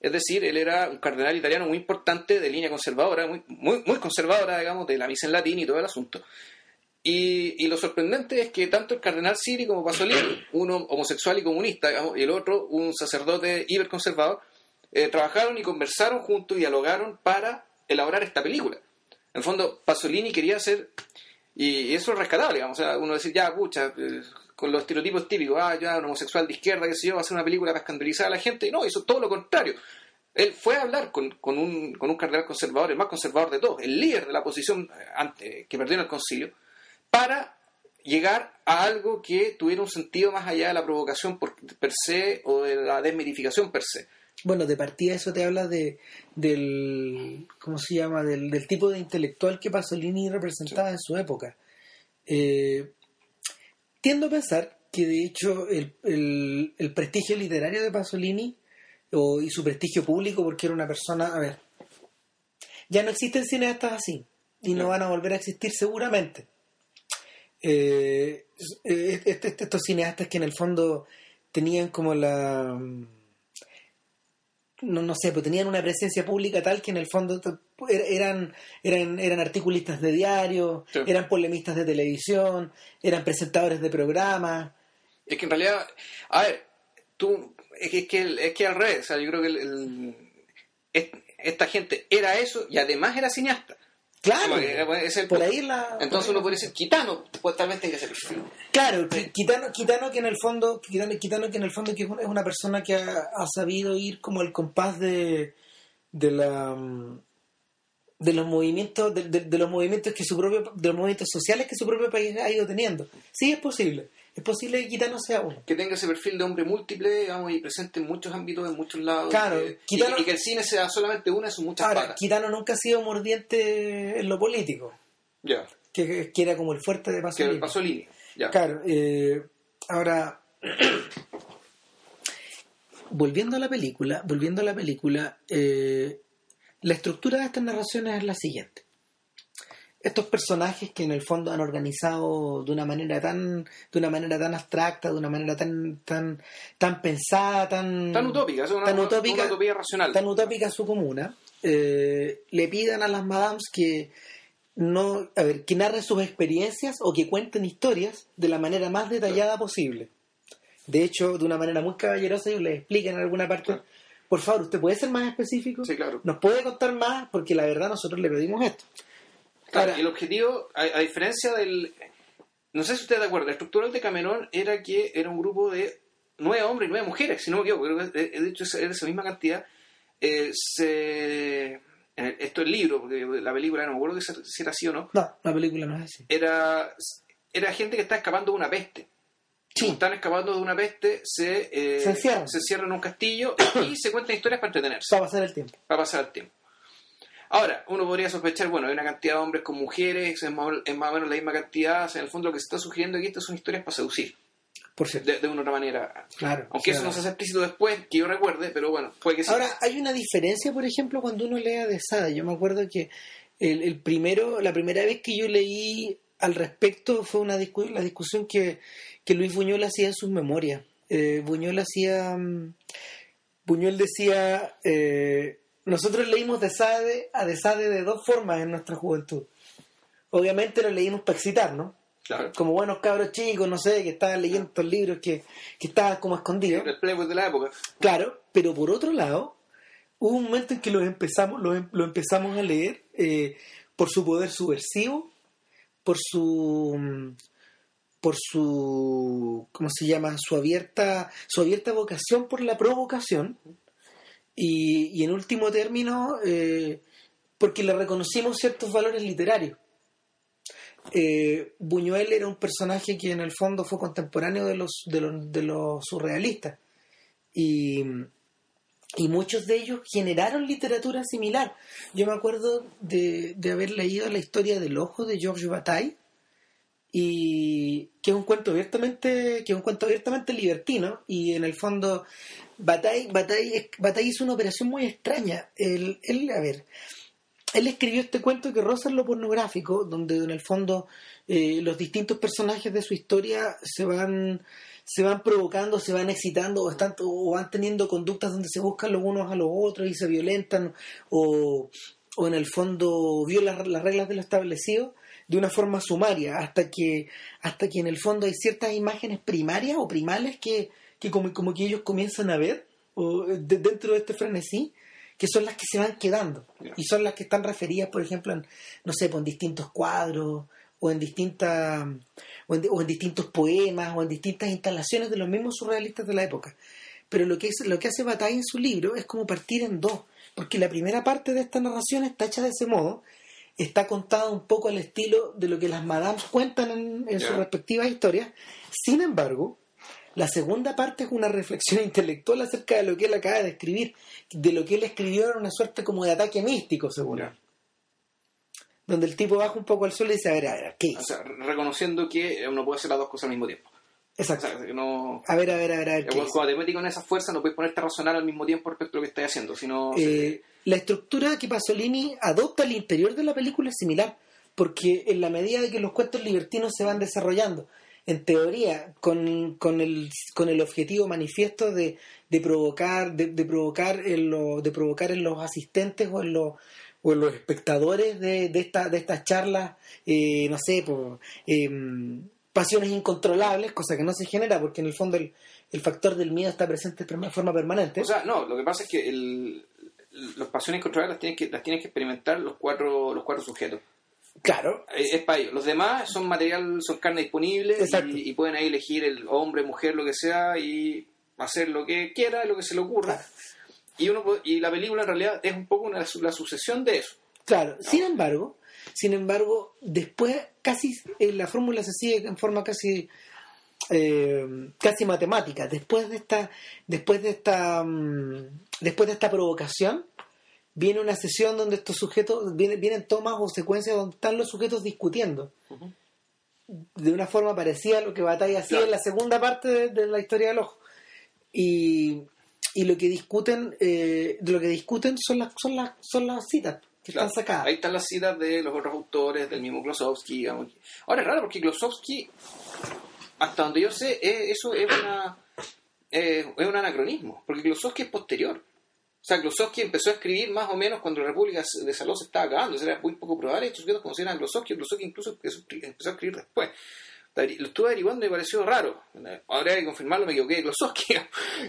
Es decir, él era un cardenal italiano muy importante, de línea conservadora, muy, muy, muy conservadora, digamos, de la misa en latín y todo el asunto. Y, y lo sorprendente es que tanto el cardenal Siri como Pasolini, uno homosexual y comunista, digamos, y el otro un sacerdote hiperconservador, eh, trabajaron y conversaron juntos y dialogaron para elaborar esta película. En el fondo, Pasolini quería hacer, y eso es rescatable, digamos, o sea, uno decir, ya, pucha, eh, con los estereotipos típicos, ah, ya, un homosexual de izquierda, que sé yo, va a hacer una película para escandalizar a la gente, y no, hizo todo lo contrario. Él fue a hablar con, con un, con un cardenal conservador, el más conservador de todos, el líder de la posición eh, ante- que perdió en el concilio, para llegar a algo que tuviera un sentido más allá de la provocación por, per se o de la desmitificación per se. Bueno, de partida eso te habla de del ¿cómo se llama? del, del tipo de intelectual que Pasolini representaba en su época. Eh, tiendo a pensar que de hecho el, el- el prestigio literario de Pasolini o, y su prestigio público porque era una persona, a ver, ya no existen cineastas así y no van a volver a existir seguramente. Eh, eh, este- este- estos cineastas que en el fondo tenían como la no, no sé, pues tenían una presencia pública tal que en el fondo er- eran, eran, eran articulistas de diario, Sí. eran polemistas de televisión, eran presentadores de programas. Es que en realidad, a ver, tú, es que, es que, es que al revés, o sea, yo creo que el- el- es- esta gente era eso y además era cineasta. Claro, que, es el por ahí la... Entonces uno podría decir, Quitano, pues tal vez tenga ese perfil. Claro, Qui- Quitano, Quitano que en el fondo, Quitano, Quitano que en el fondo que es una, es una persona que ha, ha sabido ir como al compás de, de la de los movimientos de, de- de los movimientos que su propio de los movimientos sociales que su propio país ha ido teniendo. Sí es posible, es posible que Quitano sea uno. Que tenga ese perfil de hombre múltiple, digamos, y presente en muchos ámbitos, en muchos lados. Claro, y que, Quitano- y que el cine sea solamente una de sus muchas Ahora, patas. Nunca ha sido mordiente en lo político, Ya, que, que era como el fuerte de que Pasolini. pasó línea. Ya. Claro, eh, ahora volviendo a la película, volviendo a la película, eh, la estructura de estas narraciones es la siguiente. Estos personajes que en el fondo han organizado de una manera tan, de una manera tan abstracta, de una manera tan, tan, tan pensada, tan, Tan utópica, es una, tan una- utópica, una utopía racional. tan utópica su comuna, eh, le pidan a las madams que no, a ver, que narren sus experiencias o que cuenten historias de la manera más detallada posible. De hecho, de una manera muy caballerosa, ellos les explican en alguna parte, Claro. por favor, ¿usted puede ser más específico? Sí, claro. ¿Nos puede contar más? Porque la verdad nosotros le pedimos esto. Claro, el objetivo, a, diferencia del... No sé si usted de acuerdo, la estructura de Cameron era que era un grupo de nueve hombres y nueve mujeres, si no me equivoco, creo que de hecho era esa misma cantidad. Eh, se esto es el libro, porque la película no me acuerdo si era así o no. No, la película no es así. Era, era gente que está escapando de una peste. Sí. están escapando de una peste, se, eh, se, encierran. se encierran en un castillo y se cuentan historias para entretenerse. Para pasar el tiempo. Para pasar el tiempo. Ahora, uno podría sospechar, bueno, hay una cantidad de hombres con mujeres, es más, es más o menos la misma cantidad, en el fondo lo que se está sugiriendo aquí, estas son historias para seducir. Por cierto. De, una otra manera. Claro. Aunque eso no se hace explícito después, que yo recuerde, pero bueno, puede que sí. Ahora, hay una diferencia, por ejemplo, cuando uno lee de Sada. Yo me acuerdo que el, primero, la primera vez que yo leí al respecto fue una la discusión que, Luis Buñuel hacía en sus memorias. Eh, Buñuel hacía. Mm, Buñuel decía. Eh, nosotros leímos de Sade a de Sade de dos formas en nuestra juventud. Obviamente lo leímos para excitar, ¿no? Como buenos cabros chicos, no sé, que estaban leyendo estos libros que, que estaban como escondidos. El de la época. Claro, pero por otro lado, hubo un momento en que los empezamos, lo, em, empezamos a leer eh, por su poder subversivo, por su por su ¿cómo se llama? su abierta su abierta vocación por la provocación y, y en último término eh, porque le reconocimos ciertos valores literarios eh, Buñuel era un personaje que en el fondo fue contemporáneo de los, de los, de los surrealistas. Y, y, muchos de ellos generaron literatura similar. Yo me acuerdo de, de haber leído la historia del ojo de Georges Bataille, y que es un cuento abiertamente, que es un cuento abiertamente libertino, y en el fondo Bataille, Bataille, Bataille hizo una operación muy extraña. Él, él, a ver, él escribió este cuento que roza lo pornográfico, donde en el fondo eh, los distintos personajes de su historia se van se van provocando, se van excitando o, están, o van teniendo conductas donde se buscan los unos a los otros y se violentan o, o en el fondo violan las reglas de lo establecido de una forma sumaria hasta que hasta que en el fondo hay ciertas imágenes primarias o primales que, que como, como que ellos comienzan a ver o, dentro de este frenesí que son las que se van quedando y son las que están referidas, por ejemplo, en, no sé, pues, en distintos cuadros o en distintas o en, distintos poemas o en distintas instalaciones de los mismos surrealistas de la época. Pero lo que, es, lo que hace Bataille en su libro es como partir en dos, porque la primera parte de esta narración está hecha de ese modo, está contada un poco al estilo de lo que las madames cuentan en, en sus respectivas historias. Sin embargo, la segunda parte es una reflexión intelectual acerca de lo que él acaba de escribir. De lo que él escribió era una suerte como de ataque místico, según Donde el tipo baja un poco al suelo y dice, a ver, a ver, ¿qué O sea, reconociendo que uno puede hacer las dos cosas al mismo tiempo. Exacto. A ver, a ver, a ver. A ver cuando te metes con esa fuerza no puedes ponerte a razonar al mismo tiempo respecto a lo que estás haciendo, sino... Eh, la estructura que Pasolini adopta al interior de la película es similar, porque en la medida de que los cuentos libertinos se van desarrollando, en teoría, con, con, el, con el objetivo manifiesto de, de provocar, de, provocar en de provocar en los asistentes o en los o en los espectadores de, de, esta, de estas charlas, eh, no sé, por, em, pasiones incontrolables, cosa que no se genera porque en el fondo el, el factor del miedo está presente de forma permanente. O sea, no, lo que pasa es que el, las pasiones incontrolables las tienes que, las tienes que experimentar los cuatro, los cuatro sujetos. Claro. Es, para ellos. Los demás son material, son carne disponible y, pueden ahí elegir el hombre, mujer, lo que sea y hacer lo que quiera, lo que se le ocurra. Y, uno, y la película en realidad es un poco una, la sucesión de eso. Claro, sin embargo, sin embargo, después casi eh, la fórmula se sigue en forma casi eh, casi matemática. Después de esta, después de esta, mm, después de esta provocación, viene una sesión donde estos sujetos, vienen, vienen tomas o secuencias donde están los sujetos discutiendo. De una forma parecida a lo que Batalla hacía en la segunda parte de, la historia del ojo. Y, y lo que discuten, eh, de lo que discuten son las, son las, son las citas que están sacadas. Ahí están las citas de los otros autores, del mismo Klosowski. Ahora es raro porque Klosowski, hasta donde yo sé, eso es una es un anacronismo, porque Klosowski es posterior. O sea, Klosowski empezó a escribir más o menos cuando la República de Salón se estaba acabando. era muy poco probable. Estos sujetos conocían a Klosowski. Klosowski incluso empezó a escribir después. Lo estuve averiguando y me pareció raro. Ahora hay que confirmarlo, me equivoqué de Klosowski.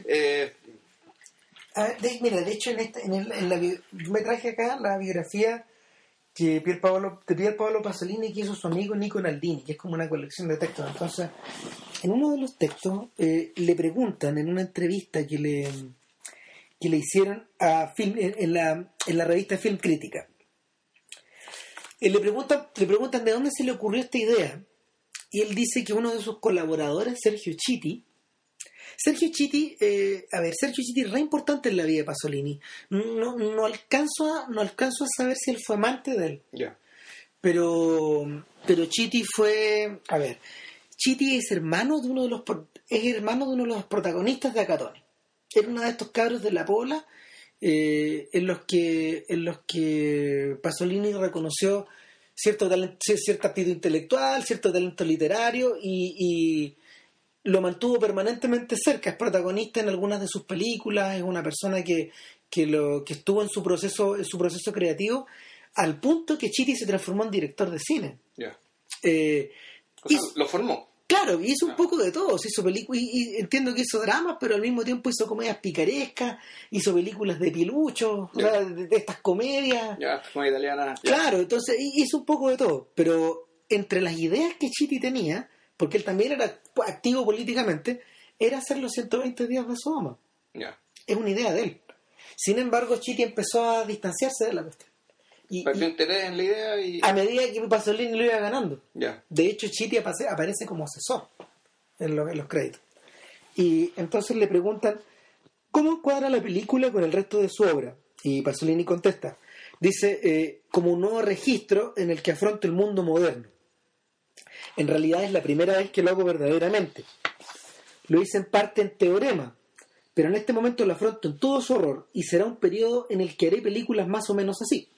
eh, mira, de hecho, en, esta, en, la, me traje acá la biografía que Pier Paolo, de Pier Paolo Pasolini que hizo su amigo Nico Naldini, que es como una colección de textos. Entonces, en uno de los textos eh, le preguntan en una entrevista que le que le hicieron a film, en, la, en la revista Film Crítica. Le, preguntan, le preguntan de dónde se le ocurrió esta idea. Y él dice que uno de sus colaboradores, Sergio Chiti, Sergio Chiti, eh, a ver, Sergio Chiti es re importante en la vida de Pasolini. No, no, alcanzo, a, no alcanzo a saber si él fue amante de él. Ya. Pero, pero Chiti fue, a ver, Chiti es hermano de uno de los es hermano de uno de los protagonistas de Acatone. Era uno de estos cabros de la Pola eh, en los que en los que Pasolini reconoció cierto talento, cierta aptitud intelectual, cierto talento literario y lo mantuvo permanentemente cerca, es protagonista en algunas de sus películas, es una persona que, que, lo, que estuvo en su proceso, en su proceso creativo, al punto que Chiti se transformó en director de cine. Eh, lo formó. Claro, hizo un poco de todo, hizo películas, y, entiendo que hizo dramas, pero al mismo tiempo hizo comedias picarescas, hizo películas de piluchos, de, estas comedias. Ya, como italiana. Claro, entonces hizo un poco de todo, pero entre las ideas que Chiti tenía, porque él también era activo políticamente, era hacer los 120 días de Sodoma. Es una idea de él. Sin embargo, Chiti empezó a distanciarse de la cuestión. Y, Perdió interés en la idea y... A medida que Pasolini lo iba ganando. De hecho, Chiti aparece como asesor en, los créditos. Y entonces le preguntan, ¿cómo encuadra la película con el resto de su obra? Y Pasolini contesta, dice, eh, como un nuevo registro en el que afronta el mundo moderno. En realidad es la primera vez que lo hago verdaderamente. Lo hice en parte en teorema, pero en este momento lo afronto en todo su horror y será un periodo en el que haré películas más o menos así.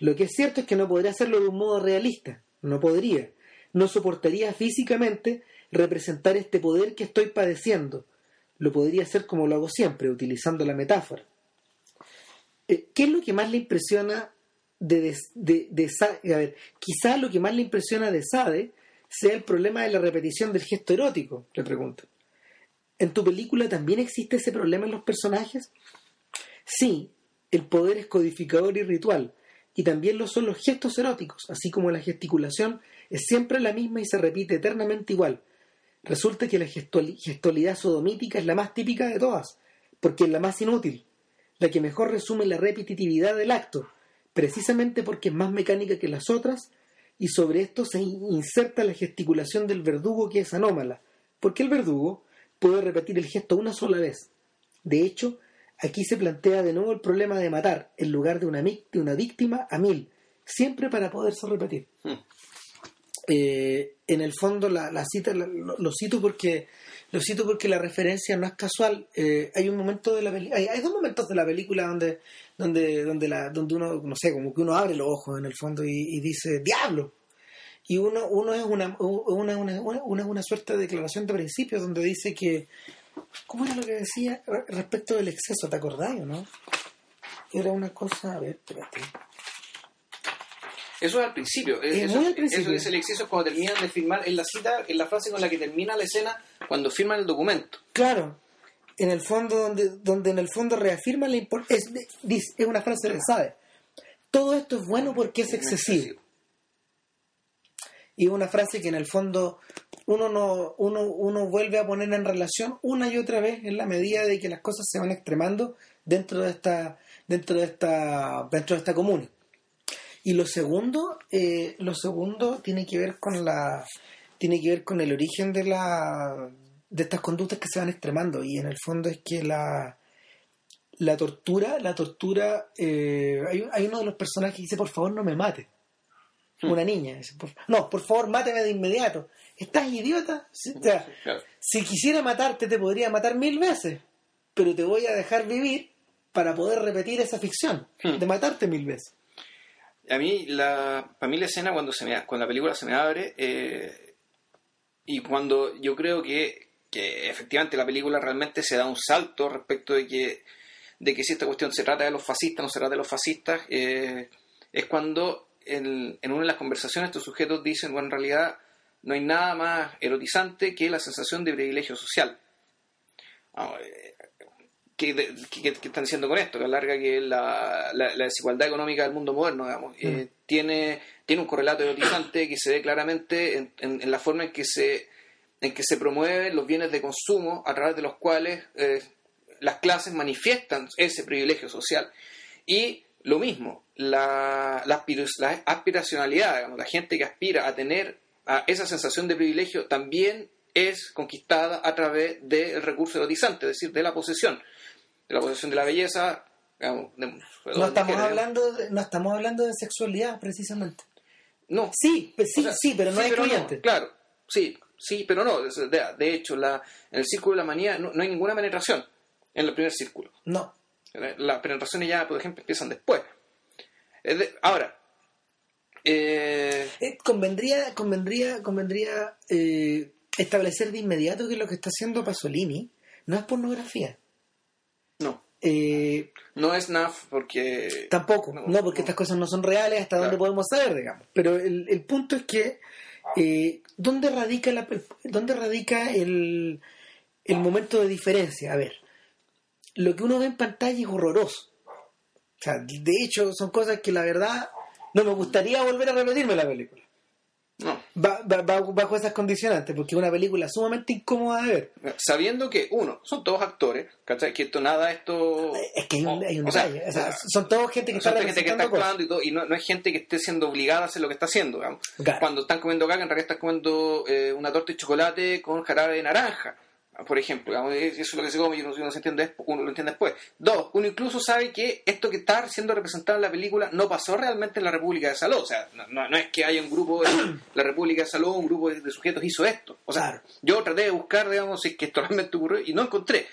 Lo que es cierto es que no podría hacerlo de un modo realista, no podría. No soportaría físicamente representar este poder que estoy padeciendo. Lo podría hacer como lo hago siempre, utilizando la metáfora. Eh, ¿Qué es lo que más le impresiona de, de, de, A ver, quizá lo que más le impresiona de Sade sea el problema de la repetición del gesto erótico, le pregunto. ¿En tu película también existe ese problema en los personajes? Sí, el poder es codificador y ritual, y también lo son los gestos eróticos, así como la gesticulación es siempre la misma y se repite eternamente igual. Resulta que la gestualidad sodomítica es la más típica de todas, porque es la más inútil, la que mejor resume la repetitividad del acto, precisamente porque es más mecánica que las otras y sobre esto se inserta la gesticulación del verdugo que es anómala, porque el verdugo puede repetir el gesto una sola vez. De hecho, aquí se plantea de nuevo el problema de matar en lugar de una, de una víctima a mil, siempre para poderse repetir. Hmm. Eh, en el fondo la, cita lo, cito porque lo cito porque la referencia no es casual. Eh, hay un momento de la hay, hay, dos momentos de la película donde donde donde la donde uno no sé como que uno abre los ojos en el fondo y, dice diablo y uno uno es una una, una, una, una suerte de declaración de principios donde dice que cómo era lo que decía respecto del exceso te acordás o no era una cosa a ver espérate eso es al principio. eso, es el exceso cuando terminan de firmar, en la cita, en la frase con la que termina la escena, cuando firman el documento. Claro. En el fondo, donde, donde en el fondo reafirma la importancia. Es, es, una frase de sabe. Todo esto es bueno porque es excesivo. Y es una frase que en el fondo uno no uno, uno vuelve a poner en relación una y otra vez en la medida de que las cosas se van extremando dentro de esta dentro de esta dentro de esta comuna. Y lo segundo, eh, lo segundo tiene que ver con la tiene que ver con el origen de la de estas conductas que se van extremando. Y en el fondo es que la la tortura la tortura eh, hay, hay, uno de los personajes que dice por favor no me mate hmm. una niña dice, no por favor máteme de inmediato estás idiota. Si quisiera matarte te podría matar mil veces pero te voy a dejar vivir para poder repetir esa ficción hmm. de matarte mil veces. A mí la, para mí la escena cuando, se me, cuando la película se me abre eh, y cuando yo creo que, que, efectivamente la película realmente se da un salto respecto de que, de que si esta cuestión se trata de los fascistas, no se trata de los fascistas, eh, es cuando en, en, una de las conversaciones estos sujetos dicen, bueno, en realidad no hay nada más erotizante que la sensación de privilegio social. Ah, eh, que están diciendo con esto, que alarga que la, la- la desigualdad económica del mundo moderno, digamos, eh, tiene, tiene un correlato erotizante que se ve claramente en, en- en la forma en que se en que se promueven los bienes de consumo a través de los cuales eh, las clases manifiestan ese privilegio social. Y lo mismo, la, la, aspira- la aspiracionalidad, digamos, la gente que aspira a tener a esa sensación de privilegio también es conquistada a través del recurso erotizante, es decir, de la posesión, de la posesión de la belleza. digamos, de- de No estamos hablando de, no estamos hablando de sexualidad precisamente. No, Sí, pues sí, O sea, sí, pero no es excluyente. claro, sí, sí, pero no. De, de hecho, la, en el círculo de la manía no, no hay ninguna penetración en el primer círculo. No. Las penetraciones ya, por ejemplo, empiezan después. Es de- ahora, eh, Eh, convendría, convendría, convendría eh, establecer de inmediato que lo que está haciendo Pasolini no es pornografía. no, Eh, no es NAF porque... tampoco, No, no, porque no. estas cosas no son reales hasta Claro. donde podemos saber, digamos. Pero el, el punto es que ¿dónde radica la dónde radica el, el momento de diferencia? A ver, lo que uno ve en pantalla es horroroso. O sea, de hecho, son cosas que la verdad no me gustaría volver a repetirme la película. No. Ba- ba- ba- bajo esas condicionantes, porque es una película sumamente incómoda de ver. Sabiendo que, uno, son todos actores, ¿cachai? Que esto nada, esto... Es que hay un, hay un o sea, detalle. O sea, son todos gente que está son gente que está actuando y todo, y no, no es gente que esté siendo obligada a hacer lo que está haciendo. Claro. Cuando están comiendo caca, en realidad están comiendo eh, una torta de chocolate con jarabe de naranja, por ejemplo. digamos, Eso es lo que se come y uno, uno se entiende, uno lo entiende después. Dos, uno incluso sabe que esto que está siendo representado en la película no pasó realmente en la República de Saló. O sea, no, no- no es que haya un grupo de la República de Saló, un grupo de, de sujetos hizo esto. O sea, yo traté de buscar, digamos, si es que esto realmente ocurrió y no encontré.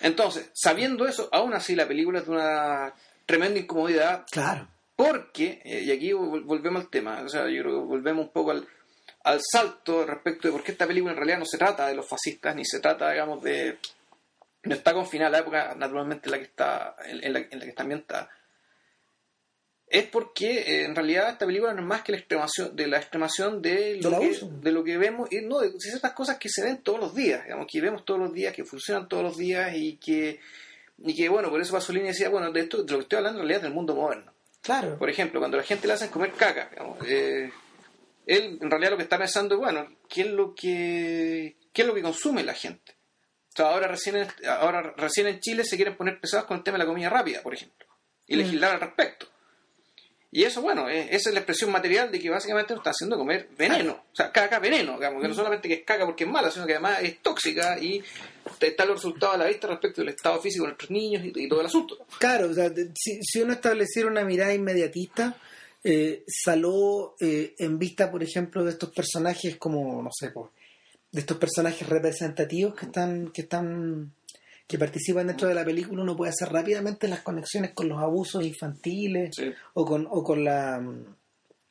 Entonces, sabiendo eso, aún así la película es de una tremenda incomodidad Claro. porque, eh, y aquí vol- volvemos al tema, o sea, yo creo que volvemos un poco al, al salto respecto de por qué esta película en realidad no se trata de los fascistas, ni se trata, digamos, de... No está confinada a la época, naturalmente, en la que está, en, la, en la que está ambientada. Es porque, eh, en realidad, esta película no es más que la extremación de la extremación de lo, que, de lo que vemos, y no, de ciertas cosas que se ven todos los días, digamos, que vemos todos los días, que funcionan todos los días y que, y que bueno, por eso Pasolini decía, bueno, de esto, de lo que estoy hablando en realidad es del mundo moderno. Claro. Por ejemplo, cuando la gente le hacen comer caca, digamos, eh, él en realidad lo que está pensando es, bueno, ¿qué es lo que, qué es lo que consume la gente? O sea, ahora recién, en, ahora recién en Chile se quieren poner pesados con el tema de la comida rápida, por ejemplo, y Mm. legislar al respecto. Y eso, bueno, eh, esa es la expresión material de que básicamente nos está haciendo comer veneno. O sea, caca veneno, digamos, que no solamente que es caca porque es mala, sino que además es tóxica y está los resultados a la vista respecto del estado físico de nuestros niños y, y todo el asunto. Claro, o sea, si, si uno estableciera una mirada inmediatista, eh, Saló, eh, en vista, por ejemplo, de estos personajes como, no sé, pues, de estos personajes representativos que están, que están, que participan dentro de la película, uno puede hacer rápidamente las conexiones con los abusos infantiles Sí. o con, o con la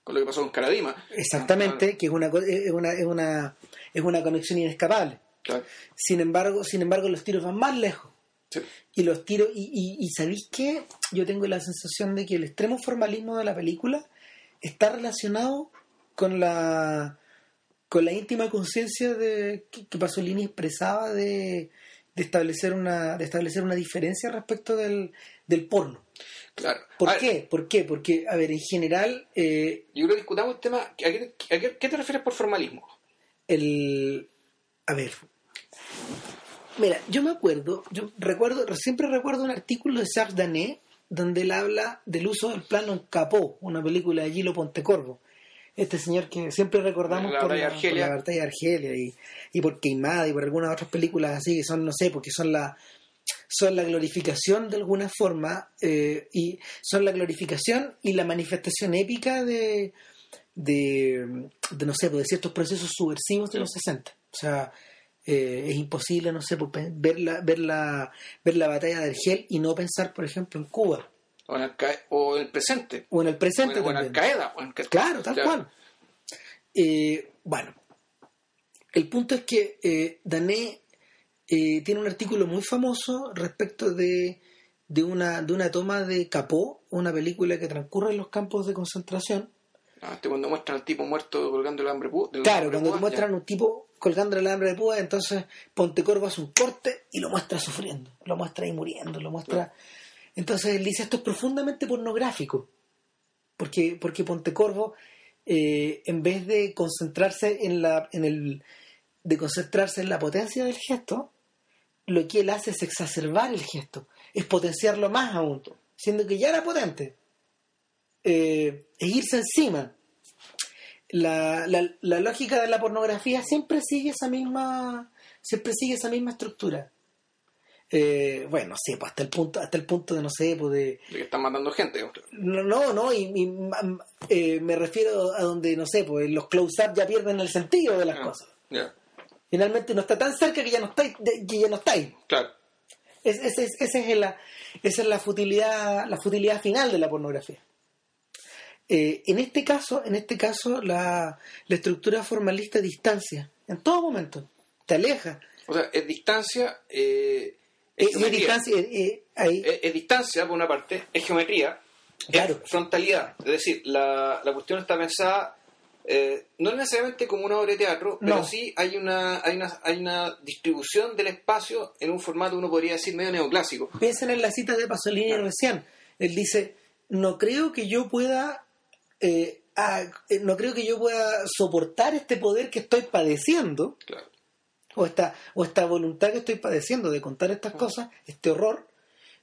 Con lo que pasó con Caradima. exactamente, que es una, es una, es una, es una conexión inescapable. Claro. Sin embargo, sin embargo, los tiros van más lejos. Sí. Y los tiros, y, y, y ¿sabéis qué? Yo tengo la sensación de que el extremo formalismo de la película está relacionado con la con la íntima conciencia de que, que Pasolini expresaba de, de establecer una de establecer una diferencia respecto del, del porno. Claro. ¿Por A ver, qué? ¿Por qué? Porque, a ver, en general, eh, Yo creo que discutamos el tema. ¿A qué, a qué- qué te refieres por formalismo? el a ver mira yo me acuerdo yo recuerdo siempre recuerdo un artículo de Jacques Danet donde él habla del uso del plano en Capó una película de Gilo Pontecorvo. Este señor que siempre recordamos La por, la, por la batalla de Argelia y, y por Queimada y por algunas otras películas así que son no sé porque son la son la glorificación de alguna forma eh, y son la glorificación y la manifestación épica de, de, de, no sé, pues, de ciertos procesos subversivos de los 60. O sea, eh, es imposible, no sé, pues, ver, la, ver, la, ver la batalla de Argel y no pensar, por ejemplo, en Cuba O en el, o presente. o en el presente o en, o Ca- Claro, tal Claro. cual. Eh, bueno, el punto es que eh, Dané eh, tiene un artículo muy famoso respecto de, de, una, de una toma de Capó, una película que transcurre en los campos de concentración, Ah, este cuando muestran al tipo muerto colgando el hambre púa. del Claro, hambre cuando púa, te muestran un tipo colgando el hambre de púa, entonces Pontecorvo hace un corte y lo muestra sufriendo, lo muestra ahí muriendo, lo muestra... Entonces él dice, esto es profundamente pornográfico, porque, porque Pontecorvo, eh, en vez de concentrarse en la, en el, de concentrarse en la potencia del gesto, lo que él hace es exacerbar el gesto, es potenciarlo más aún, siendo que ya era potente, eh, es irse encima. La, la, la lógica de la pornografía siempre sigue esa misma, siempre sigue esa misma estructura. Eh, bueno, no sé, pues hasta el punto, hasta el punto de no sé, pues de De que están matando gente. no, no, no, y, y, eh, me refiero a donde, no sé, pues los close-up ya pierden el sentido de las Ah, cosas. Finalmente no está tan cerca que ya no estáis, que ya no estáis. claro. Es, es, es- esa es la, esa es la futilidad, la futilidad final de la pornografía. Eh, en este caso, en este caso, la, la estructura formalista distancia, en todo momento, te aleja. O sea, es distancia. Eh, es distancia, eh, ahí, Es, es distancia, por una parte, es geometría, Claro. es frontalidad. Es decir, la, la cuestión está pensada eh, no necesariamente como una obra de teatro, pero No. sí hay una, hay, una, hay una distribución del espacio en un formato, uno podría decir, medio neoclásico. piensen en la cita de Pasolini recién. Él dice, no creo que yo pueda, eh, ah, eh, no creo que yo pueda soportar este poder que estoy padeciendo, Claro. o esta, o esta voluntad que estoy padeciendo de contar estas cosas, este horror,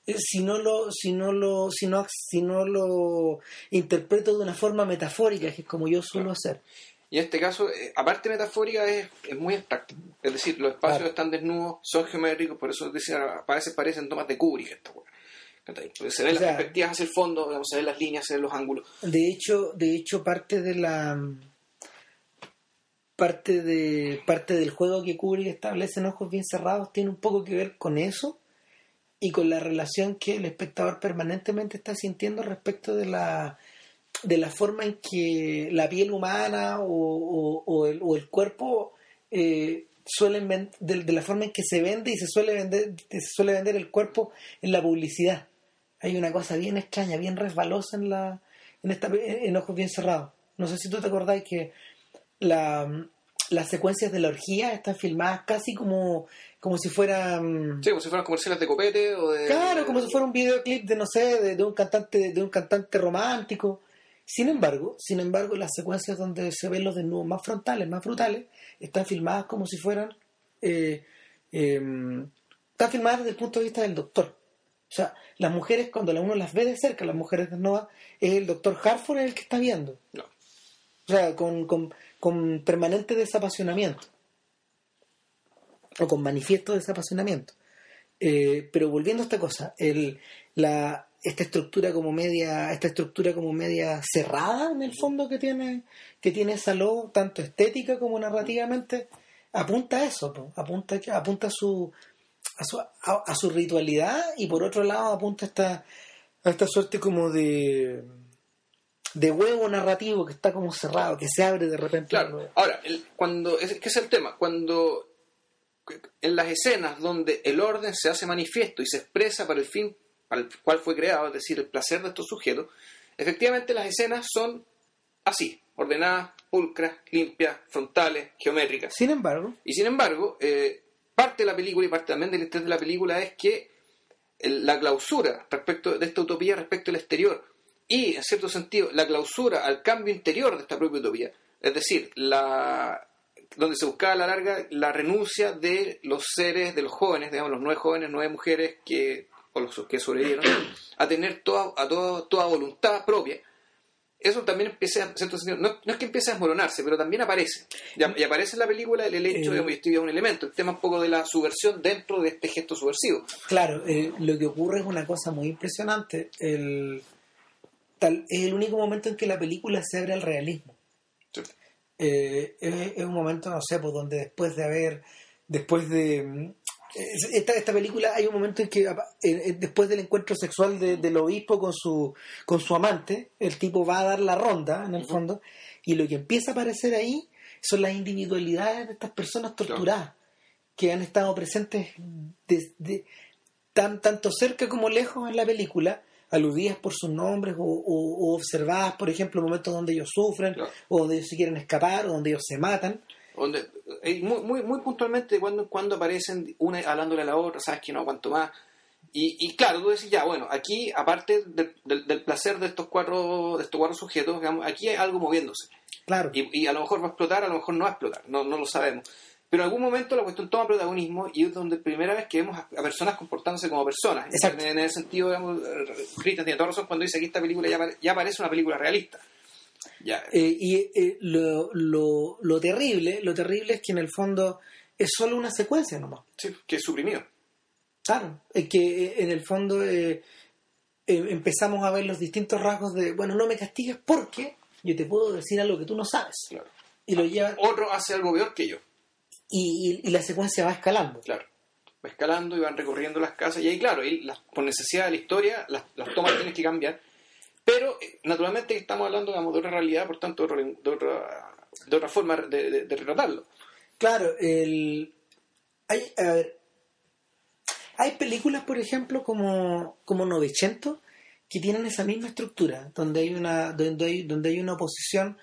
eh, si no lo, si no lo, si no, si no lo interpreto de una forma metafórica, que es como yo suelo hacer. Y en este caso, eh, aparte metafórica, es, es muy abstracto. Es decir, los espacios están desnudos, son geométricos, por eso decía, a veces parecen tomas de Kubrick. Esta weá. Se ven O sea- las perspectivas hacia el fondo, digamos, se ven las líneas, se ven los ángulos. De hecho, de hecho parte de la parte de parte del juego que Kubrick establece en ojos bien cerrados tiene un poco que ver con eso y con la relación que el espectador permanentemente está sintiendo respecto de la de la forma en que la piel humana o, o- o el, o el cuerpo eh, suelen de, de la forma en que se vende y se suele vender se suele vender el cuerpo en la publicidad hay una cosa bien extraña bien resbalosa en la en esta en ojos bien cerrados no sé si tú te acordáis que la, las secuencias de la orgía están filmadas casi como como si fueran Sí, como si fueran comerciales de copete o de... Claro, como si fuera un videoclip de no sé, de, de un cantante, de un cantante romántico. Sin embargo, sin embargo, las secuencias donde se ven los desnudos más frontales, más brutales, están filmadas como si fueran, eh, eh, están filmadas desde el punto de vista del doctor. O sea, las mujeres cuando uno las ve de cerca, las mujeres desnudas, es el doctor Harford el que está viendo. No. O sea, con, con, con permanente desapasionamiento. O con manifiesto desapasionamiento. Eh, pero volviendo a esta cosa, el, la, esta estructura como media, esta estructura como media cerrada en el fondo que tiene, que tiene Saló, tanto estética como narrativamente, apunta a eso, po, apunta, apunta a su, a su, a, a su ritualidad y por otro lado apunta a esta, a esta suerte como de de huevo narrativo que está como cerrado, que se abre de repente. Claro. Ahora, el- cuando es, ¿qué es el tema? Cuando en las escenas donde el orden se hace manifiesto y se expresa para el fin para el cual fue creado, es decir, el placer de estos sujetos, efectivamente las escenas son así, ordenadas, pulcras, limpias, frontales, geométricas. Sin embargo, Y sin embargo, eh, parte de la película y parte también del interés de la película es que la clausura respecto de esta utopía respecto al exterior y, en cierto sentido, la clausura al cambio interior de esta propia utopía, es decir, la donde se buscaba a la larga la renuncia de los seres, de los jóvenes, digamos, los nueve jóvenes, nueve mujeres que, o los que sobrevivieron, a tener toda, a toda, toda voluntad propia. Eso también empieza, en cierto sentido, no, no es que empiece a desmoronarse, pero también aparece. Y, a- y aparece en la película el, el hecho, Eh. y esto ya es un elemento, el tema un poco de la subversión dentro de este gesto subversivo. claro, eh, lo que ocurre es una cosa muy impresionante. El, tal, es el único momento en que la película se abre al realismo. Sí. Eh, es, es un momento, no sé, pues donde después de haber, después de... es- Esta, esta película hay un momento en que después del encuentro sexual de- del obispo con su con su amante el tipo va a dar la ronda en el fondo y lo que empieza a aparecer ahí son las individualidades de estas personas torturadas que han estado presentes desde tan tanto cerca como lejos en la película aludidas por sus nombres o, o- o observadas, por ejemplo, momentos donde ellos sufren, Claro. o donde ellos se quieren escapar, o donde ellos se matan. Donde eh, muy, muy, muy puntualmente de cuando en cuando aparecen una hablándole a la otra, sabes que no aguanto más. Y, y claro, tú decís, ya, bueno, aquí, aparte del, del- del placer de estos cuatro, de estos cuatro sujetos, digamos, aquí hay algo moviéndose. Claro. Y, y a lo mejor va a explotar, a lo mejor no va a explotar, no, no lo sabemos. Pero en algún momento la cuestión toma protagonismo y es donde primera vez que vemos a, a personas comportándose como personas. Exacto. En, en ese sentido, digamos, Cristian tiene toda razón cuando dice que esta película ya, ya parece una película realista. Ya, Eh, y eh, lo, lo, lo terrible, lo terrible es que en el fondo es solo una secuencia nomás. sí, que es suprimido. Claro, es que eh, en el fondo eh, eh, empezamos a ver los distintos rasgos de, bueno, no me castigues porque yo te puedo decir algo que tú no sabes. Claro. Y lo lleva Otro hace algo peor que yo. y, y- y la secuencia va escalando. Claro. Va escalando y van recorriendo las casas. Y ahí, claro, ahí las- por necesidad de la historia, las, las tomas tienen que cambiar. Pero, eh, naturalmente, estamos hablando digamos, de otra realidad, por tanto, de, otra, de otra forma de, de- de retratarlo. Claro, el, hay, a ver, hay películas, por ejemplo, como, como Novecento, que tienen esa misma estructura, donde hay una, donde hay, donde hay una oposición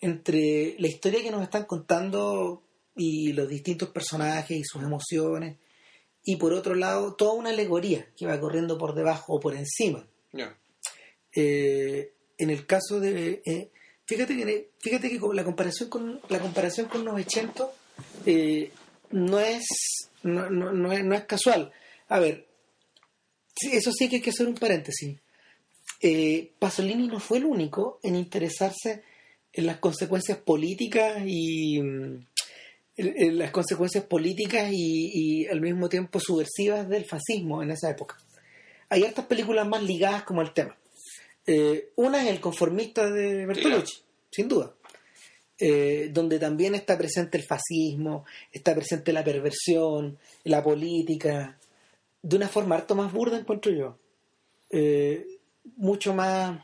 entre la historia que nos están contando y los distintos personajes y sus emociones, y por otro lado, toda una alegoría que va corriendo por debajo o por encima. Ya. Eh, en el caso de eh, fíjate que la comparación con la comparación con 900 eh, no es no, es no es casual. A ver eso sí que hay que hacer un paréntesis. Pasolini no fue el único en interesarse en las consecuencias políticas y mm, en, las consecuencias políticas y, y al mismo tiempo subversivas del fascismo en esa época. Hay hartas películas más ligadas como el tema eh, una es El conformista de Bertolucci, sin duda. Eh, donde también está presente el fascismo, está presente la perversión, la política, de una forma harto más burda, encuentro yo. Eh, mucho más.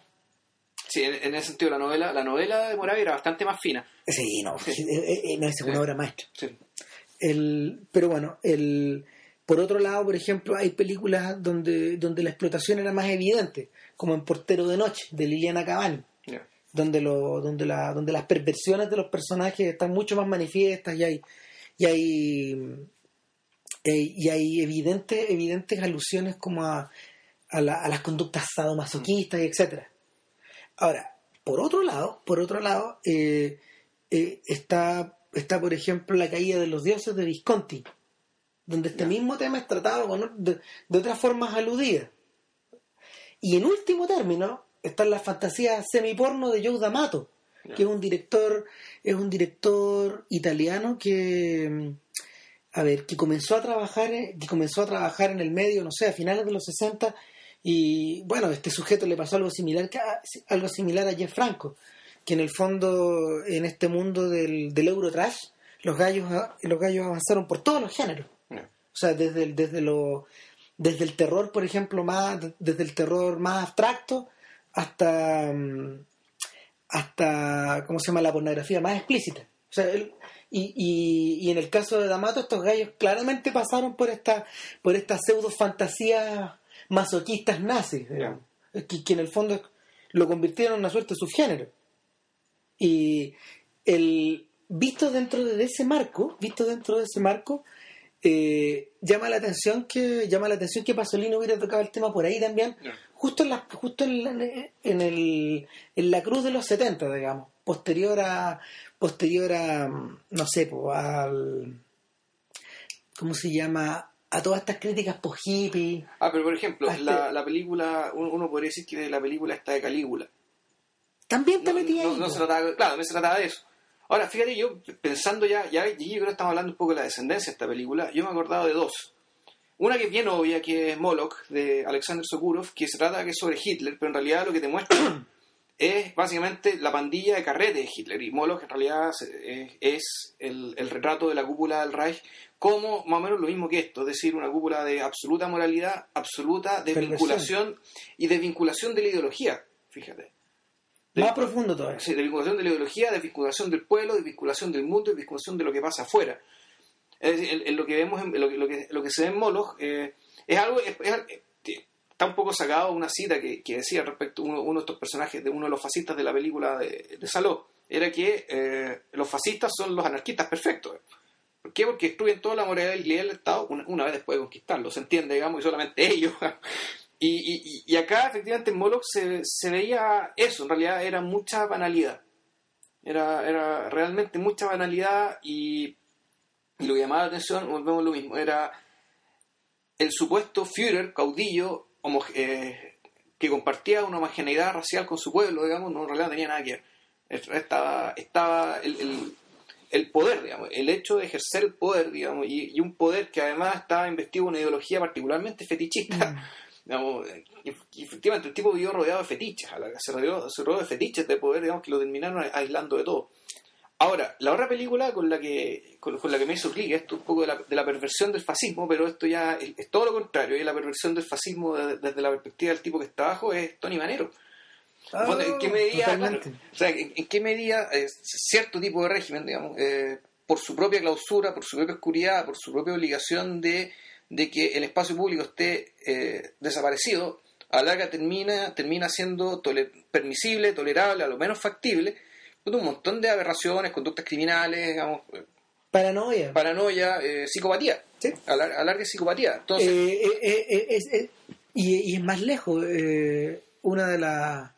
Sí, en, en ese sentido, la novela, la novela de Moravia era bastante más fina. Sí, no, eh, no es una obra maestra. Sí. El, pero bueno, el, por otro lado, por ejemplo, hay películas donde, donde la explotación era más evidente, como en Portero de Noche, de Liliana Cavani. Ya. donde lo, donde la, donde las perversiones de los personajes están mucho más manifiestas y hay y hay eh, y hay evidentes evidentes alusiones como a, a, la- a las conductas sadomasoquistas y etcétera ahora por otro lado por otro lado eh, eh, está está por ejemplo la caída de los dioses de Visconti donde este mismo tema es tratado con, de, de otras formas aludidas y en último término están las fantasías semiporno de Joe D'Amato, que es un director, es un director italiano que mm, a ver, que comenzó a trabajar, en- que comenzó a trabajar en el medio, no sé, a finales de los 60 y bueno, a este sujeto le pasó algo similar algo similar a Jeff Franco, que en el fondo en este mundo del, del Eurotrash, los gallos los gallos avanzaron por todos los géneros. O sea, desde desde lo, desde el terror, por ejemplo, más, desde el terror más abstracto hasta mm, hasta ¿cómo se llama? la pornografía más explícita. O sea, y, y, y en el caso de D'Amato, estos gallos claramente pasaron por esta, por estas pseudo fantasías masoquistas nazis, digamos, que, que en el fondo lo convirtieron en una suerte de subgénero. Y el visto dentro de ese marco, visto dentro de ese marco, eh, llama la atención que llama la atención que Pasolini hubiera tocado el tema por ahí también, justo en la, justo en, la- en el en la cruz de los 70, digamos, posterior a posterior a no sé, po, al ¿cómo se llama? a todas estas críticas post hippie. Ah, pero por ejemplo, este- la, la película, uno, uno podría decir que la película está de Calígula. También te No, metí ahí. no- se trataba, claro, no se trataba de eso. Ahora, fíjate, yo pensando ya, ya yo creo que estamos hablando un poco de la descendencia de esta película, yo me he acordado de dos. Una que es bien obvia, que es Moloch, de Alexander Sokurov, que se trata que es sobre Hitler, pero en realidad lo que te muestra es básicamente la pandilla de carrete de Hitler. Y Moloch en realidad es, el retrato de la cúpula del Reich como más o menos lo mismo que esto, es decir, una cúpula de absoluta moralidad, absoluta desvinculación y desvinculación de la ideología, fíjate. Más profundo todavía. Sí, desvinculación de la ideología, desvinculación del pueblo, desvinculación del mundo, desvinculación de lo que pasa afuera. Es decir, en- en lo que vemos, en- lo, lo, que, lo que se ve en Moloch eh, es algo, es- es- eh, está un poco sacado una cita que, que decía respecto a uno, uno, de estos personajes de uno de los fascistas de la película de, de Saló, era que eh, los fascistas son los anarquistas perfectos. ¿Por qué? Porque destruyen toda la moralidad del Estado una, una, vez después de conquistarlo, se entiende, digamos, y solamente ellos. y, y, acá, efectivamente, en Moloch se, se, veía eso, en realidad era mucha banalidad. Era, era realmente mucha banalidad y, lo que llamaba la atención, volvemos a lo mismo, era el supuesto Führer, caudillo, eh, que compartía una homogeneidad racial con su pueblo, digamos, no, en realidad tenía nada que ver. Estaba, estaba el, el, poder, digamos, el hecho de ejercer el poder, digamos, y, y, un poder que además estaba investido en una ideología particularmente fetichista. Mm. Digamos, y, efectivamente, el tipo vivió rodeado de fetiches, se rodeó, se rodeó de fetiches de poder, digamos, que lo terminaron aislando de todo. Ahora, la otra película con la que con, con la que me hizo clic, esto un poco de la, de la, perversión del fascismo, pero esto ya es, es todo lo contrario, y la perversión del fascismo de, desde la perspectiva del tipo que está abajo es Tony Manero. Ah, ¿En qué medida, claro, o sea, en, en, qué medida eh, cierto tipo de régimen, digamos, eh, por su propia clausura, por su propia oscuridad, por su propia obligación de, de que el espacio público esté eh, desaparecido, a larga termina, termina siendo tole permisible, tolerable, a lo menos factible, un montón de aberraciones, conductas criminales, digamos. Paranoia. Paranoia, eh, psicopatía. Sí. Alargue psicopatía. Entonces, eh, eh, es, es, y, y, es más lejos. una de las.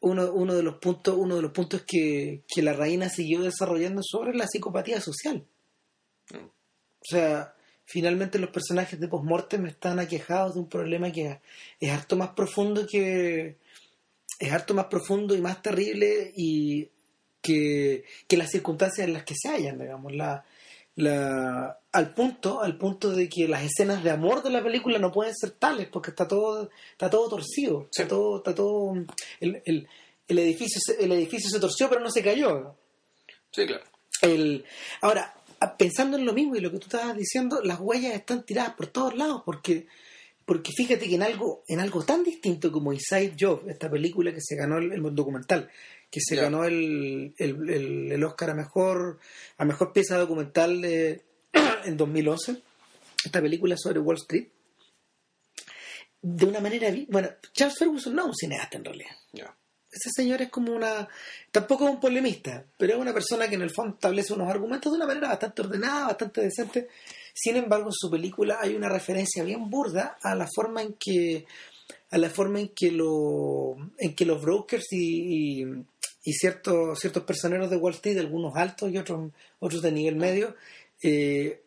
Uno, uno de los puntos uno de los puntos que, que la reina siguió desarrollando sobre la psicopatía social mm. o sea finalmente los personajes de postmortem están aquejados de un problema que es harto más profundo que es harto más profundo y más terrible y que, que las circunstancias en las que se hallan, digamos, la, la, al punto, al punto de que las escenas de amor de la película no pueden ser tales, porque está todo, está todo torcido, sí. está todo, está todo el, el, el, edificio el edificio se torció pero no se cayó. Sí, claro. El, ahora, pensando en lo mismo y lo que tú estabas diciendo, las huellas están tiradas por todos lados, porque porque fíjate que en algo en algo tan distinto como Inside Job, esta película que se ganó el, el documental, que se yeah. ganó el, el, el, el, Oscar a mejor a mejor pieza documental de, en 2011 esta película sobre Wall Street de una manera bueno Charles Ferguson no es un cineasta en realidad yeah. Ese señor es como una tampoco es un polemista pero es una persona que en el fondo establece unos argumentos de una manera bastante ordenada bastante decente sin embargo en su película hay una referencia bien burda a la forma en que a la forma en que lo en que los brokers y, y y ciertos ciertos personeros de Wall Street, algunos altos y otros otros de nivel medio, eh,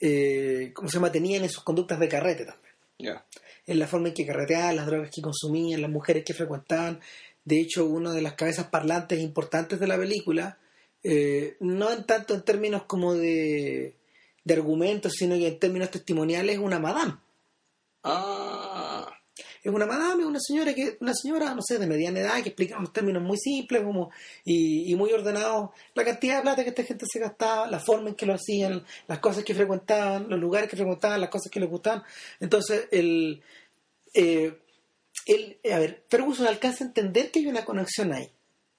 eh, ¿cómo se mantenían en sus conductas de carrete también. Yeah. En la forma en que carreteaban, las drogas que consumían, las mujeres que frecuentaban. De hecho, una de las cabezas parlantes importantes de la película, eh, no en tanto en términos como de, de argumentos, sino que en términos testimoniales, es una madame. Ah es una madame, una señora que una señora, no sé, de mediana edad que explica unos términos muy simples como y, y, muy ordenados la cantidad de plata que esta gente se gastaba, la forma en que lo hacían, las cosas que frecuentaban, los lugares que frecuentaban, las cosas que les gustaban. Entonces, el, eh, el a ver, Ferguson alcanza a entender que hay una conexión ahí.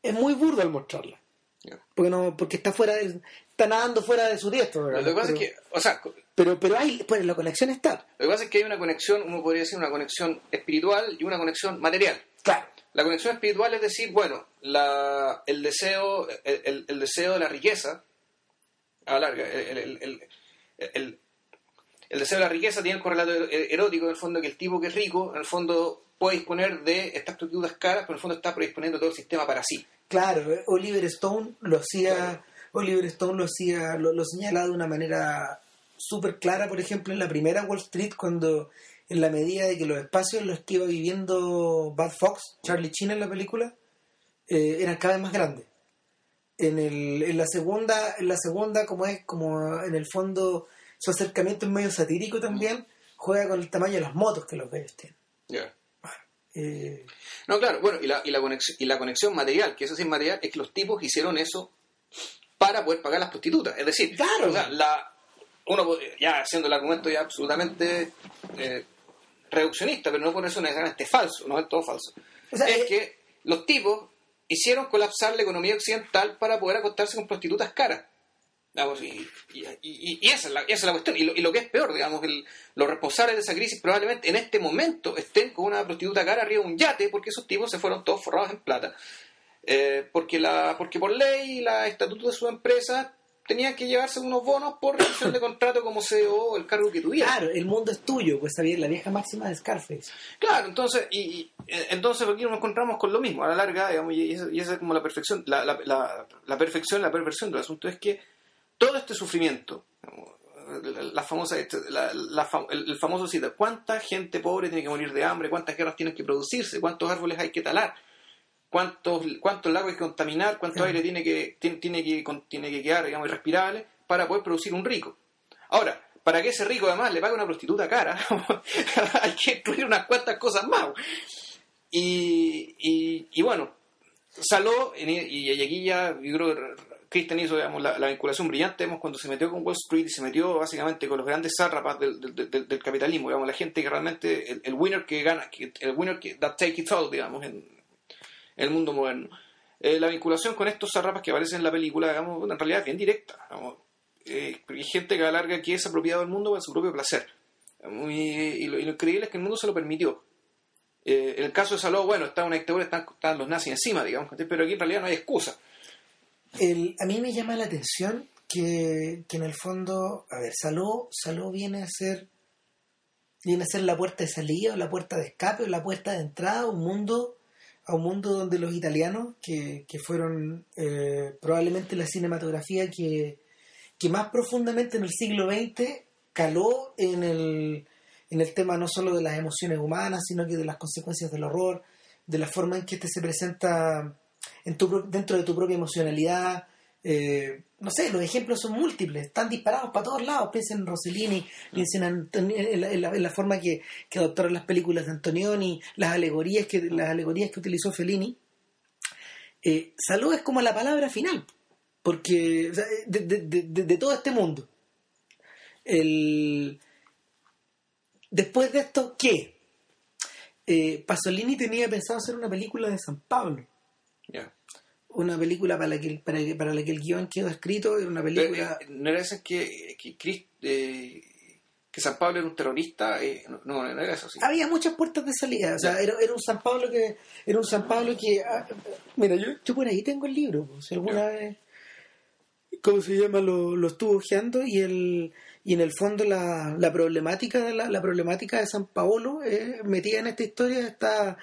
Es muy burdo al mostrarla. Yeah. Porque no porque está fuera de, está nadando fuera de su diestro. Lo que pasa pero, es que, o sea, pero, pero hay, pues la conexión está. Lo que pasa es que hay una conexión, uno podría decir una conexión espiritual y una conexión material. Claro. La conexión espiritual es decir, bueno, la, el deseo, el, el, el deseo de la riqueza, a larga, el, el, deseo de la riqueza tiene el correlato erótico, en el fondo, que el tipo que es rico, en el fondo, puede disponer de estas prostitutas caras, pero en el fondo está predisponiendo todo el sistema para sí. Claro, eh, Oliver Stone lo hacía, claro. Oliver Stone lo hacía, lo, lo señalaba de una manera súper clara, por ejemplo, en la primera Wall Street, cuando en la medida de que los espacios en los que iba viviendo Bad Fox, Charlie Chin en la película, eh, eran cada vez más grandes. En, el, en la segunda, en la segunda, como es, como en el fondo su acercamiento es medio satírico también, juega con el tamaño de las motos que los bellos tienen. Yeah. Eh... No, claro, bueno, y la, y, la conexión, y la conexión material, que eso es material, es que los tipos hicieron eso para poder pagar las prostitutas. Es decir, claro. o sea, la, uno ya haciendo el argumento ya absolutamente eh, reduccionista, pero no por eso necesariamente falso, no es todo falso. O sea, es eh, que los tipos hicieron colapsar la economía occidental para poder acostarse con prostitutas caras. Digamos, y, y, y, y esa, es la, esa, es la, cuestión. Y lo, y lo, que es peor, digamos, el, los responsables de esa crisis probablemente en este momento estén con una prostituta cara arriba de un yate porque esos tipos se fueron todos forrados en plata. Eh, porque, la, porque por ley, la estatuto de su empresa tenían que llevarse unos bonos por revisión de contrato como CEO el cargo que tuviera. Claro, el mundo es tuyo, pues la vieja máxima de Scarface. Claro, entonces, y, y entonces aquí nos encontramos con lo mismo, a la larga, digamos, y, esa, y esa es como la perfección, la, la, la, la, perfección, la perversión del asunto es que todo este sufrimiento, la famosa, la, el, el famoso cita, ¿cuánta gente pobre tiene que morir de hambre? ¿Cuántas guerras tienen que producirse? ¿Cuántos árboles hay que talar? cuántos, cuántos lagos hay que contaminar, cuánto aire tiene que, tiene, tiene, que, tiene que quedar, digamos, irrespirable para poder producir un rico. Ahora, para que ese rico además le pague una prostituta cara, hay que incluir unas cuantas cosas más. Y, y, y bueno, Saló, y, aquí ya, yo creo Christian hizo digamos, la, la, vinculación brillante digamos, cuando se metió con Wall Street y se metió básicamente con los grandes zárrapas del, del, del, capitalismo, digamos, la gente que realmente, el, winner que gana, el winner que that take it all, digamos, en, el mundo moderno. Eh, la vinculación con estos zarrapas que aparecen en la película, digamos, en realidad es bien directa. Digamos, eh, hay gente que alarga que es apropiado del mundo para su propio placer. Y, lo, increíble es que el mundo se lo permitió. Eh, el caso de Saló, bueno, está una dictadura, están, están, los nazis encima, digamos, pero aquí en realidad no hay excusa. El, a mí me llama la atención que, que en el fondo, a ver, Saló, viene a ser viene a ser la puerta de salida o la puerta de escape o la puerta de entrada a un mundo a un mundo donde los italianos, que, que fueron eh, probablemente la cinematografía que, que, más profundamente en el siglo XX caló en el, en el tema no solo de las emociones humanas, sino que de las consecuencias del horror, de la forma en que este se presenta en tu, dentro de tu propia emocionalidad, eh, no sé, los ejemplos son múltiples, están disparados para todos lados. Piensen en Rossellini, piensen en, en, la, en, la, forma que, que, adoptaron las películas de Antonioni, las alegorías que, las alegorías que utilizó Fellini. Eh, salud es como la palabra final, porque o sea, de, de, de, de, todo este mundo. El... Después de esto, ¿qué? Eh, Pasolini tenía pensado hacer una película de San Pablo. Yeah una película para la que, para, para la que el guion quedó escrito, era una película... Pero, ¿No era eso que, que, eh, que, San Pablo era un terrorista? Eh, no, no, era eso, sí. Había muchas puertas de salida, o sea, era, era, un San Pablo que... Era un San Pablo que... Ah, mira, yo, yo por ahí tengo el libro, pues, si alguna vez... ¿Cómo se llama? Lo, lo estuvo ojeando y el y en el fondo la, la problemática de la, la, problemática de San Paolo eh, metida en esta historia está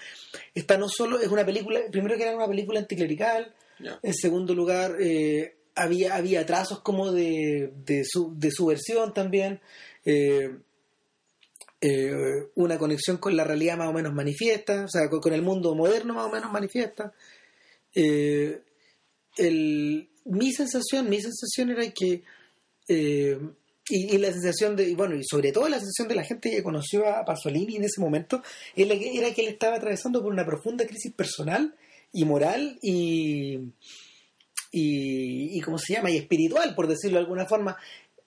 está no solo es una película primero que era una película anticlerical yeah. en segundo lugar eh, había había trazos como de de, su, de subversión también eh, una conexión con la realidad más o menos manifiesta o sea con, con el mundo moderno más o menos manifiesta el, mi sensación mi sensación era que y, y, la sensación de, bueno, y sobre todo la sensación de la gente que conoció a Pasolini en ese momento, era que, era que él estaba atravesando por una profunda crisis personal y moral y, y, y ¿cómo se llama? Y espiritual, por decirlo de alguna forma,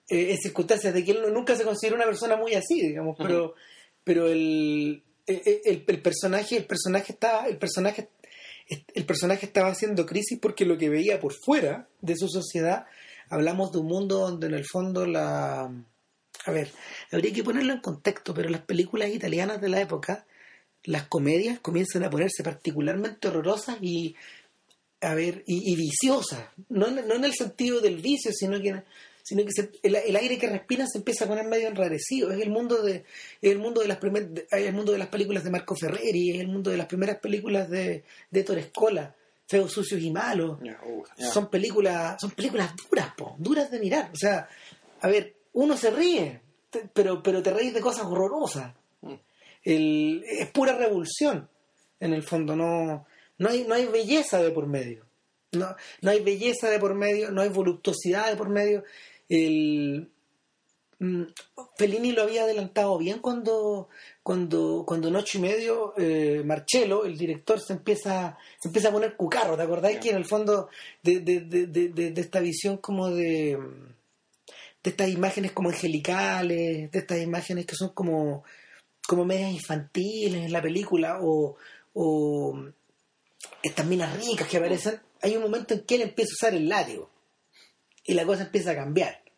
eh, en circunstancias de que él nunca se consideró una persona muy así, digamos, pero, uh -huh. pero el, el, el, personaje, el personaje estaba, el personaje, el personaje estaba haciendo crisis porque lo que veía por fuera de su sociedad hablamos de un mundo donde en el fondo la... A ver, habría que ponerlo en contexto, pero las películas italianas de la época, las comedias comienzan a ponerse particularmente horrorosas y, a ver, y, y viciosas. No, no, en el sentido del vicio, sino que, sino que se, el, aire que respiran se empieza a poner medio enrarecido. Es el mundo de, el mundo de las primer, el mundo de las películas de Marco Ferreri, es el mundo de las primeras películas de, de Torescola feos, sucios y malos. Yeah, uh, yeah. Son películas, son películas duras, po, duras de mirar. O sea, a ver, uno se ríe, te, pero, pero te reís de cosas horrorosas. Mm. El, es pura revulsión, en el fondo, no, no hay, no hay belleza de por medio. No, no hay belleza de por medio, no hay voluptuosidad de por medio. El, Fellini lo había adelantado bien cuando cuando cuando Noche y Medio eh, Marcello, el director, se empieza se empieza a poner cucarro, ¿te acordáis? Que en el fondo de, de, de, de, esta visión como de de estas imágenes como angelicales, de estas imágenes que son como como medias infantiles en la película o, o estas minas ricas que aparecen, hay un momento en que él empieza a usar el látigo y la cosa empieza a cambiar.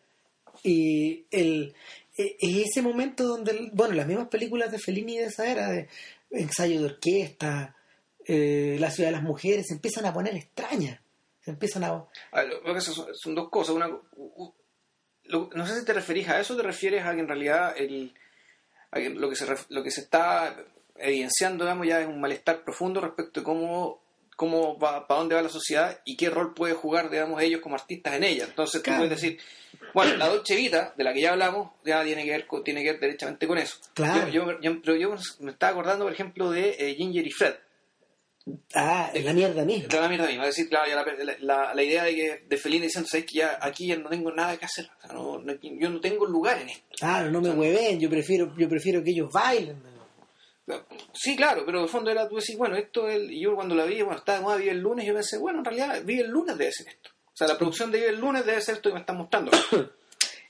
Y el, e- es ese momento donde, bueno, las mismas películas de Fellini de esa era, de ensayo de orquesta, eh, La ciudad de las mujeres, se empiezan a poner extrañas. Se empiezan a... A ver, lo- son, son dos cosas. Una, lo- no sé si te referís a eso o te refieres a que en realidad el, a que lo, que se, lo que se está evidenciando digamos, ya es un malestar profundo respecto de cómo, cómo va, para dónde va la sociedad y qué rol puede jugar digamos, ellos como artistas en ella. Entonces tú Claro. puedes decir, bueno, la Dolce Vita, de la que ya hablamos, ya tiene que ver, tiene que ver derechamente con eso. Claro. Yo, yo- yo- pero yo me estaba acordando, por ejemplo, de eh, Ginger y Fred. Ah, es la mierda misma. De la mierda misma, es decir, claro, ya la, la- la idea de que de Fellini diciendo, ¿sabes que ya aquí ya no tengo nada que hacer? O sea, no- no- yo no tengo lugar en esto. Claro, no me hueven, yo prefiero, yo prefiero que ellos bailen. Sí, claro, pero el fondo era tú decir, bueno, esto es, y yo cuando la vi, bueno, estaba de moda, vi el lunes, yo pensé, bueno, en realidad vi el lunes debe ser esto. O sea, la producción de el lunes debe ser esto que me están mostrando.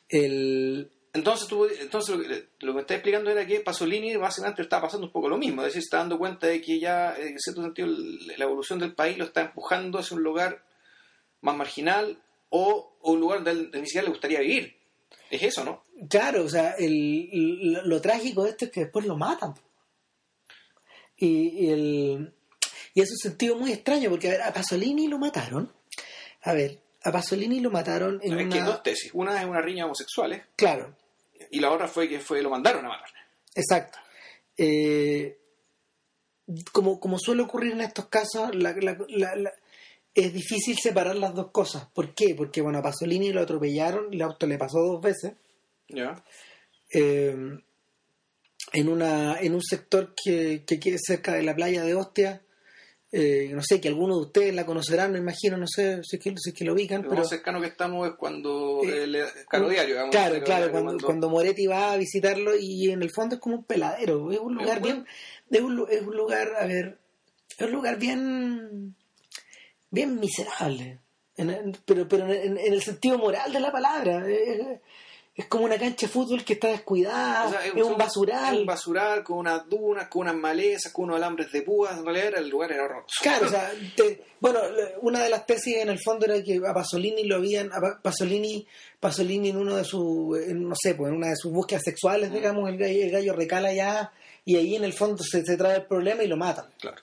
El, Entonces, tú, entonces lo, que, lo que me está explicando era que Pasolini básicamente estaba pasando un poco lo mismo, es decir, está dando cuenta de que ya, en cierto sentido, la evolución del país lo está empujando hacia un lugar más marginal o, o un lugar que ni siquiera le gustaría vivir. Es eso, ¿no? Claro, o sea, el, lo, lo trágico de esto es que después lo matan. Y, y el, y es un sentido muy extraño, porque a, ver, a Pasolini lo mataron. A ver, a Pasolini lo mataron en que una... dos tesis. Una es una riña homosexuales Claro, y la otra fue que fue lo mandaron a matar. exacto. Eh, como, como suele ocurrir en estos casos, la- la- la- la- es difícil separar las dos cosas. ¿Por qué? Porque, bueno, a Pasolini lo atropellaron, el auto le pasó dos veces. ¿Ya? eh, en una en un sector que, que quede cerca de la playa de Ostia eh, no sé que algunos de ustedes la conocerán me imagino no sé si es que, si es que lo ubican Lo pero más cercano que estamos es cuando Eh, el Caro Diario, digamos, claro Caro claro Diario, cuando, cuando Moretti va a visitarlo y en el fondo es como un peladero es un lugar Es bien es un, es un lugar a ver es un lugar bien bien miserable En- en- pero pero en, en el sentido moral de la palabra es, es como una cancha de fútbol que está descuidada O sea, es, un basural es un basural con unas dunas, con unas malezas, con unos alambres de púas. En realidad era, el lugar era horroroso. Claro, o sea, te- bueno, una de las tesis en el fondo era que a Pasolini lo habían, a Pa- Pasolini, Pasolini en uno de sus, no sé, pues en una de sus búsquedas sexuales, digamos, el gallo, el gallo recala ya y ahí en el fondo se, se trae el problema y lo matan. Claro.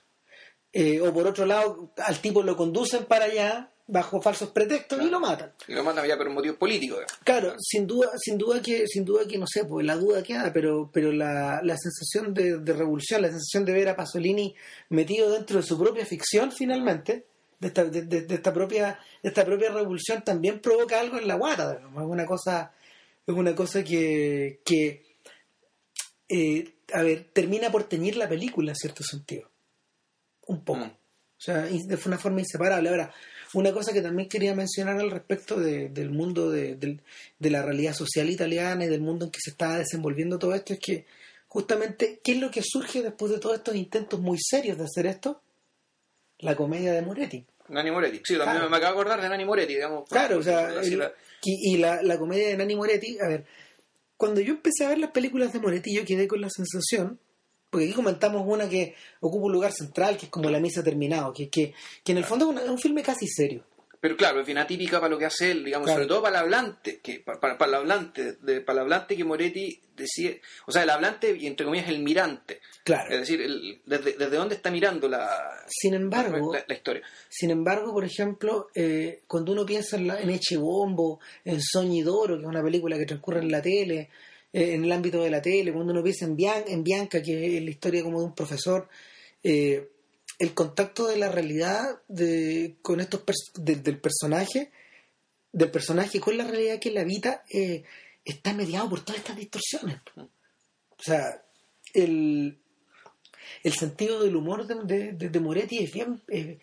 Eh, o por otro lado, al tipo lo conducen para allá bajo falsos pretextos y lo matan. Y lo mandan ya por motivos políticos. digamos. Claro, sin duda, sin duda que, sin duda que no sé, pues la duda queda, pero, pero la, la sensación de, de revolución, la sensación de ver a Pasolini metido dentro de su propia ficción finalmente, de esta, de, de- de esta propia, de esta propia revolución también provoca algo en la guata, digamos. es una cosa, es una cosa que, que eh, a ver, termina por teñir la película en cierto sentido. Un poco. Mm. O sea, de una forma inseparable. Ahora, una cosa que también quería mencionar al respecto de- del mundo de, de la realidad social italiana y del mundo en que se está desenvolviendo todo esto es que justamente, ¿qué es lo que surge después de todos estos intentos muy serios de hacer esto? La comedia de Moretti. Nani Moretti. Sí, también Claro. me acabo de acordar de Nani Moretti, digamos. Claro, o sea, el- y la, la comedia de Nani Moretti, a ver, cuando yo empecé a ver las películas de Moretti, yo quedé con la sensación, porque aquí comentamos una que ocupa un lugar central, que es como La Misa Terminado, que, que, que en el fondo es, una- es un filme casi serio. Pero claro, es bien atípica para lo que hace él, digamos, Claro. sobre todo para el hablante, que, para, para, para el hablante, de, para el hablante que Moretti decía, o sea, el hablante y entre comillas el mirante, Claro. es decir, el- desde, desde dónde está mirando la, Sin embargo, la, la historia. sin embargo, por ejemplo, eh, cuando uno piensa en, la, en Echebombo, en Soñidoro, que es una película que transcurre en la tele, eh, en el ámbito de la tele, cuando uno piensa en, en Bianca, que es la historia como de un profesor, eh, el contacto de la realidad de, con estos del personaje, del personaje con la realidad que la habita, eh, está mediado por todas estas distorsiones. O sea, el, el sentido del humor de- de Moretti es bien eh,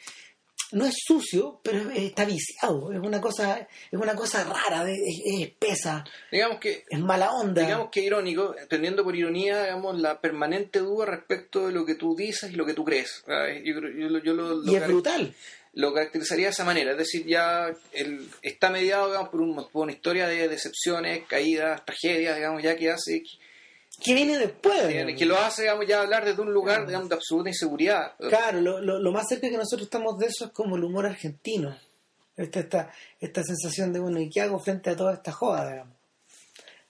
no es sucio pero es- está viciado es una cosa es una cosa rara es, es espesa Digamos que es mala onda digamos que irónico, entendiendo por ironía, digamos, la permanente duda respecto de lo que tú dices y lo que tú crees. ¿sabes? Yo, yo, yo lo, lo y es brutal lo caracterizaría de esa manera, es decir, ya el, está mediado digamos, por, un- por una historia de decepciones, caídas, tragedias, digamos, ya que hace ¿qué viene después? que, que lo hace digamos, ya hablar desde un lugar digamos, de absoluta inseguridad. claro lo, lo- lo más cerca que nosotros estamos de eso es como el humor argentino Esta, esta, esta sensación de, bueno, ¿y qué hago frente a toda esta joda, digamos?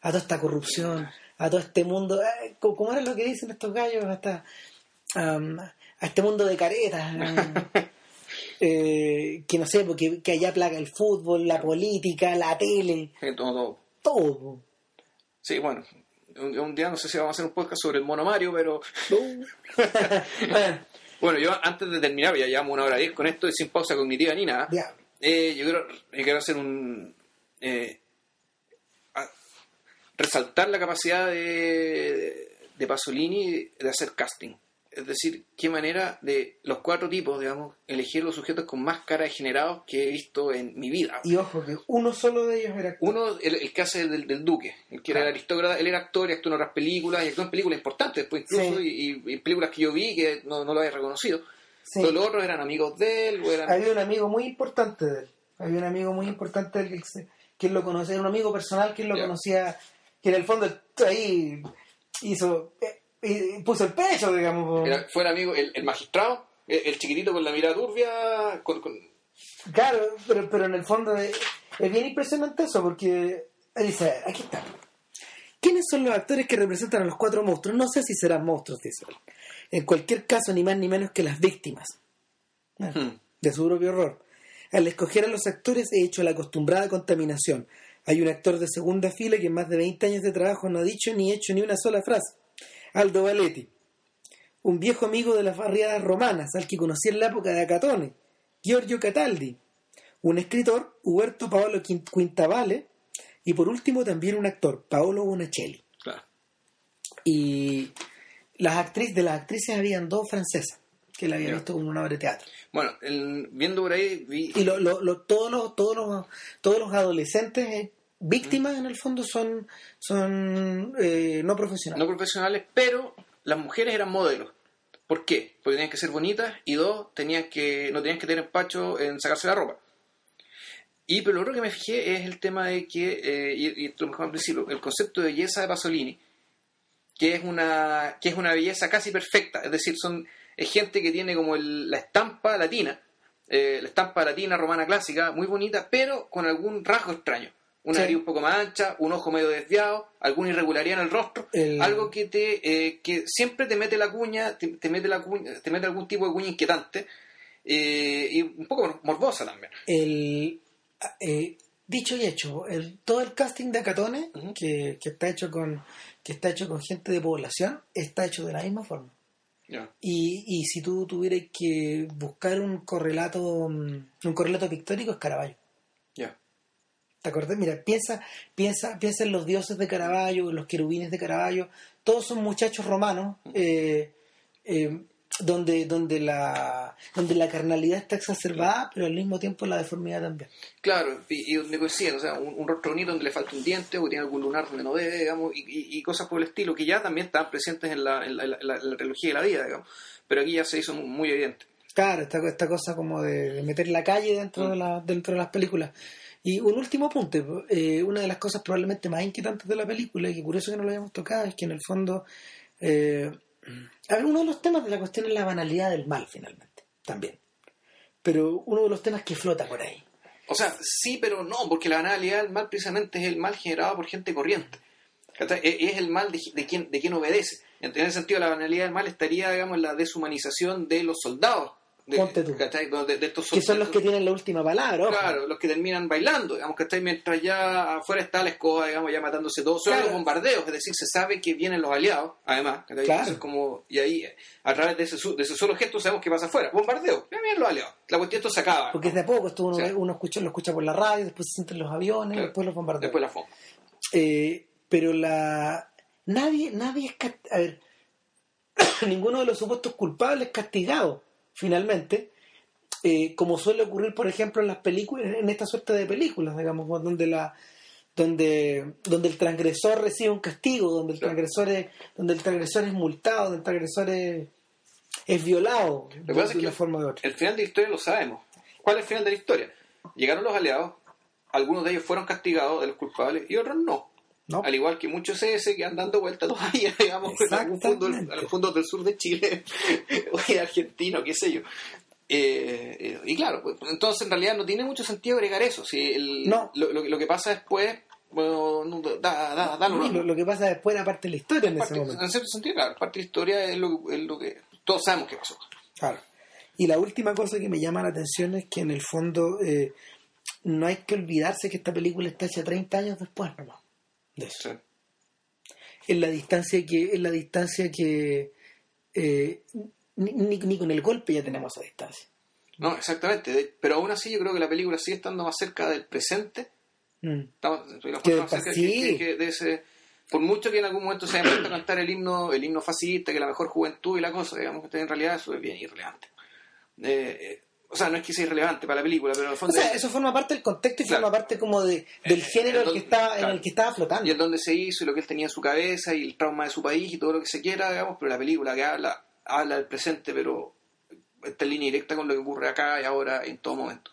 A toda esta corrupción, a todo este mundo. eh, co- ¿Cómo era lo que dicen estos gallos? Hasta, a este mundo de caretas. eh, que no sé, porque que allá plaga el fútbol, la política, la tele, todo. todo. Sí, bueno, un, un día no sé si vamos a hacer un podcast sobre el mono Mario, pero bueno, yo antes de terminar, ya llevamos una hora diez con esto y sin pausa cognitiva ni nada. Eh, yo, quiero, yo quiero hacer un. eh, a- resaltar la capacidad de, de Pasolini de hacer casting. Es decir, qué manera de los cuatro tipos, digamos, elegir los sujetos con más cara de generados que he visto en mi vida. Y ojo, que uno solo de ellos era actor. Uno, el, el que hace del, del duque, el que era el aristócrata, él era actor y actuó en otras películas, y actuó en películas importantes después incluso, Sí. y, y- películas que yo vi que no, no lo había reconocido. Sí. Todos los otros eran amigos de él, o eran... Había un amigo muy importante de él. Había un amigo muy importante de él que, él lo conocía, era un amigo personal que él lo conocía, que en el fondo ahí hizo, eh, y puso el pecho, digamos. Era- fue el amigo, el, el magistrado, el, el chiquitito con la mirada turbia, con, con- Claro, pero, pero en el fondo es, es bien impresionante eso, porque él dice, aquí está. ¿Quiénes son los actores que representan a los cuatro monstruos? No sé si serán monstruos, dice él. En cualquier caso, ni más ni menos que las víctimas de su propio horror. Al escoger a los actores he hecho la acostumbrada contaminación. Hay un actor de segunda fila que en más de 20 años de trabajo no ha dicho ni hecho ni una sola frase. Aldo Valetti. Un viejo amigo de las barriadas romanas, al que conocí en la época de Acatone. Giorgio Cataldi. Un escritor, Huberto Paolo Quint- Quintavale. Y por último también un actor, Paolo Bonacelli. claro. Y las actrices, de las actrices habían dos francesas, que la había visto como una obra de teatro. Bueno, el- viendo por ahí, vi... Y lo, lo- lo- todos, los, todos, los, todos los adolescentes eh, víctimas en el fondo son, son eh, no profesionales. no profesionales, pero las mujeres eran modelos. ¿Por qué? Porque tenían que ser bonitas y dos, tenían que, no tenían que tener empacho en sacarse la ropa. Y pero lo otro que me fijé es el tema de que, eh, y, y lo mejor al principio, el concepto de belleza de Pasolini, que es una, que es una belleza casi perfecta, es decir, son es gente que tiene como el- la estampa latina, eh, la estampa latina romana clásica, muy bonita, pero con algún rasgo extraño. Una Sí. nariz un poco más ancha, un ojo medio desviado, alguna irregularidad en el rostro, El- algo que te eh, que siempre te mete la cuña, te, te mete la cuña, te mete algún tipo de cuña inquietante eh, y un poco morbosa también. El, eh, dicho y hecho, el, todo el casting de Acatone, Ujú. que, que está hecho con que está hecho con gente de población, está hecho de la misma forma. Y, y si tú tuvieras que buscar un correlato mm, un correlato pictórico es Caravaggio. Ya. ¿Te acordás? Mira, piensa, piensa, piensa en los dioses de Caravaggio, en los querubines de Caravaggio. Todos son muchachos romanos eh, eh, donde, donde, la, donde la carnalidad está exacerbada, pero al mismo tiempo la deformidad también. Claro, y, y donde coinciden, o sea, un, un rostro bonito donde le falta un diente o que tiene algún lunar donde no debe, digamos, y, y- y cosas por el estilo, que ya también estaban presentes en la, en la, en la- en la trilogía de la vida, digamos, pero aquí ya se hizo muy, evidente. Claro, esta, esta cosa como de, de meter la calle dentro, de la, dentro de las películas. Y un último apunte, eh, una de las cosas probablemente más inquietantes de la película, y que curioso que no lo hayamos tocado, es que en el fondo, eh, uno de los temas de la cuestión es la banalidad del mal, finalmente, también. Pero uno de los temas que flota por ahí. O sea, sí, pero no, porque la banalidad del mal precisamente es el mal generado por gente corriente. E- Es el mal de, de quien, de quien obedece. En ese sentido, la banalidad del mal estaría, digamos, en la deshumanización de los soldados. De, Ponte tú. ¿cachai? De, de estos Que son los que tienen la última palabra, ojo. Claro, los que terminan bailando, digamos que está mientras ya afuera está la escoba, digamos, ya matándose todos, son Claro. los bombardeos, es decir, se sabe que vienen los aliados, además, ¿cachai? Claro. Como, y ahí, a través de ese, de ese solo gesto, sabemos qué pasa afuera, bombardeo, ya vienen los aliados, la cuestión esto se acaba, Porque es de a poco, esto uno, uno escucha, lo escucha por la radio, después se sienten los aviones, Claro. después los bombardeos. después la forma. Eh, pero la nadie nadie es a ver ninguno de los supuestos culpables es castigado finalmente eh, como suele ocurrir por ejemplo en las películas en esta suerte de películas digamos donde la donde donde el transgresor recibe un castigo donde el transgresor es donde el transgresor es multado donde el transgresor es, es violado de, pasa es de que una forma u otra El final de la historia lo sabemos. ¿Cuál es el final de la historia? Llegaron los aliados, algunos de ellos fueron castigados de los culpables y otros no. ¿No? Al igual que muchos CS que andan dando vueltas todavía, digamos, en algún fondo, a los fondos del sur de Chile, o de argentino, qué sé yo. Eh, eh, y claro, pues, entonces en realidad no tiene mucho sentido agregar eso. Si el- No. lo, lo- lo que pasa después, bueno, no, da, da, da mismo. lo, lo que pasa después era parte de la historia en ese momento. en cierto sentido, claro, parte de la historia es lo, es lo que todos sabemos que pasó. Claro. Y la última cosa que me llama la atención es que en el fondo eh, no hay que olvidarse que esta película está hecha 30 años después, nomás. De eso. Sí. En la distancia que, en la distancia que eh, ni, ni- ni con el golpe ya tenemos esa distancia. No, exactamente. Pero aún así yo creo que la película sigue estando más cerca del presente. Mm. Que del más cerca pas- que- sí. que- que de ese... Por mucho que en algún momento se haya puesto a cantar el himno, el himno fascista, que la mejor juventud y la cosa, digamos que en realidad eso es bien irrelevante. Eh, eh, o sea, no es que sea irrelevante para la película, pero en el O fondo... sea, eso forma parte del contexto y Claro. forma parte como de, del Eh, género el en el que estaba, en claro. el que estaba flotando. y el dónde se hizo y lo que él tenía en su cabeza y el trauma de su país y todo lo que se quiera, digamos, pero la película que habla, habla del presente, pero está en línea directa con lo que ocurre acá y ahora en todo momento.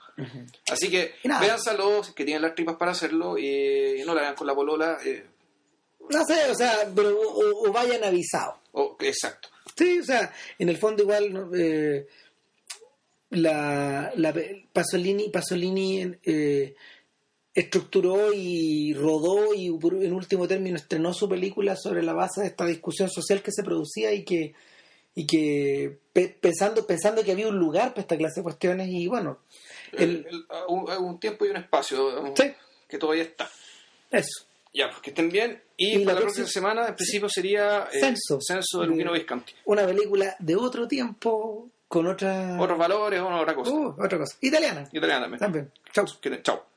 Así que es que tienen las tripas para hacerlo, y no la vean con la polola. eh, No sé, o sea, pero o, o- o vayan avisados. o- exacto. Sí, o sea, en el fondo igual ¿no? eh, la, la Pasolini, Pasolini eh, estructuró y rodó y en último término estrenó su película sobre la base de esta discusión social que se producía y que y que pe- pensando pensando que había un lugar para esta clase de cuestiones y bueno el, El- el- un, un tiempo y un espacio Sí. que todavía está. eso Ya, pues que estén bien. Y, para la próxima- próxima semana, en principio, sería eh, Censo. Censo de Luquino Visconti. una película de otro tiempo con otra Otros valores o otra cosa. Uh, otra cosa italiana Italiana también. también chau Chao.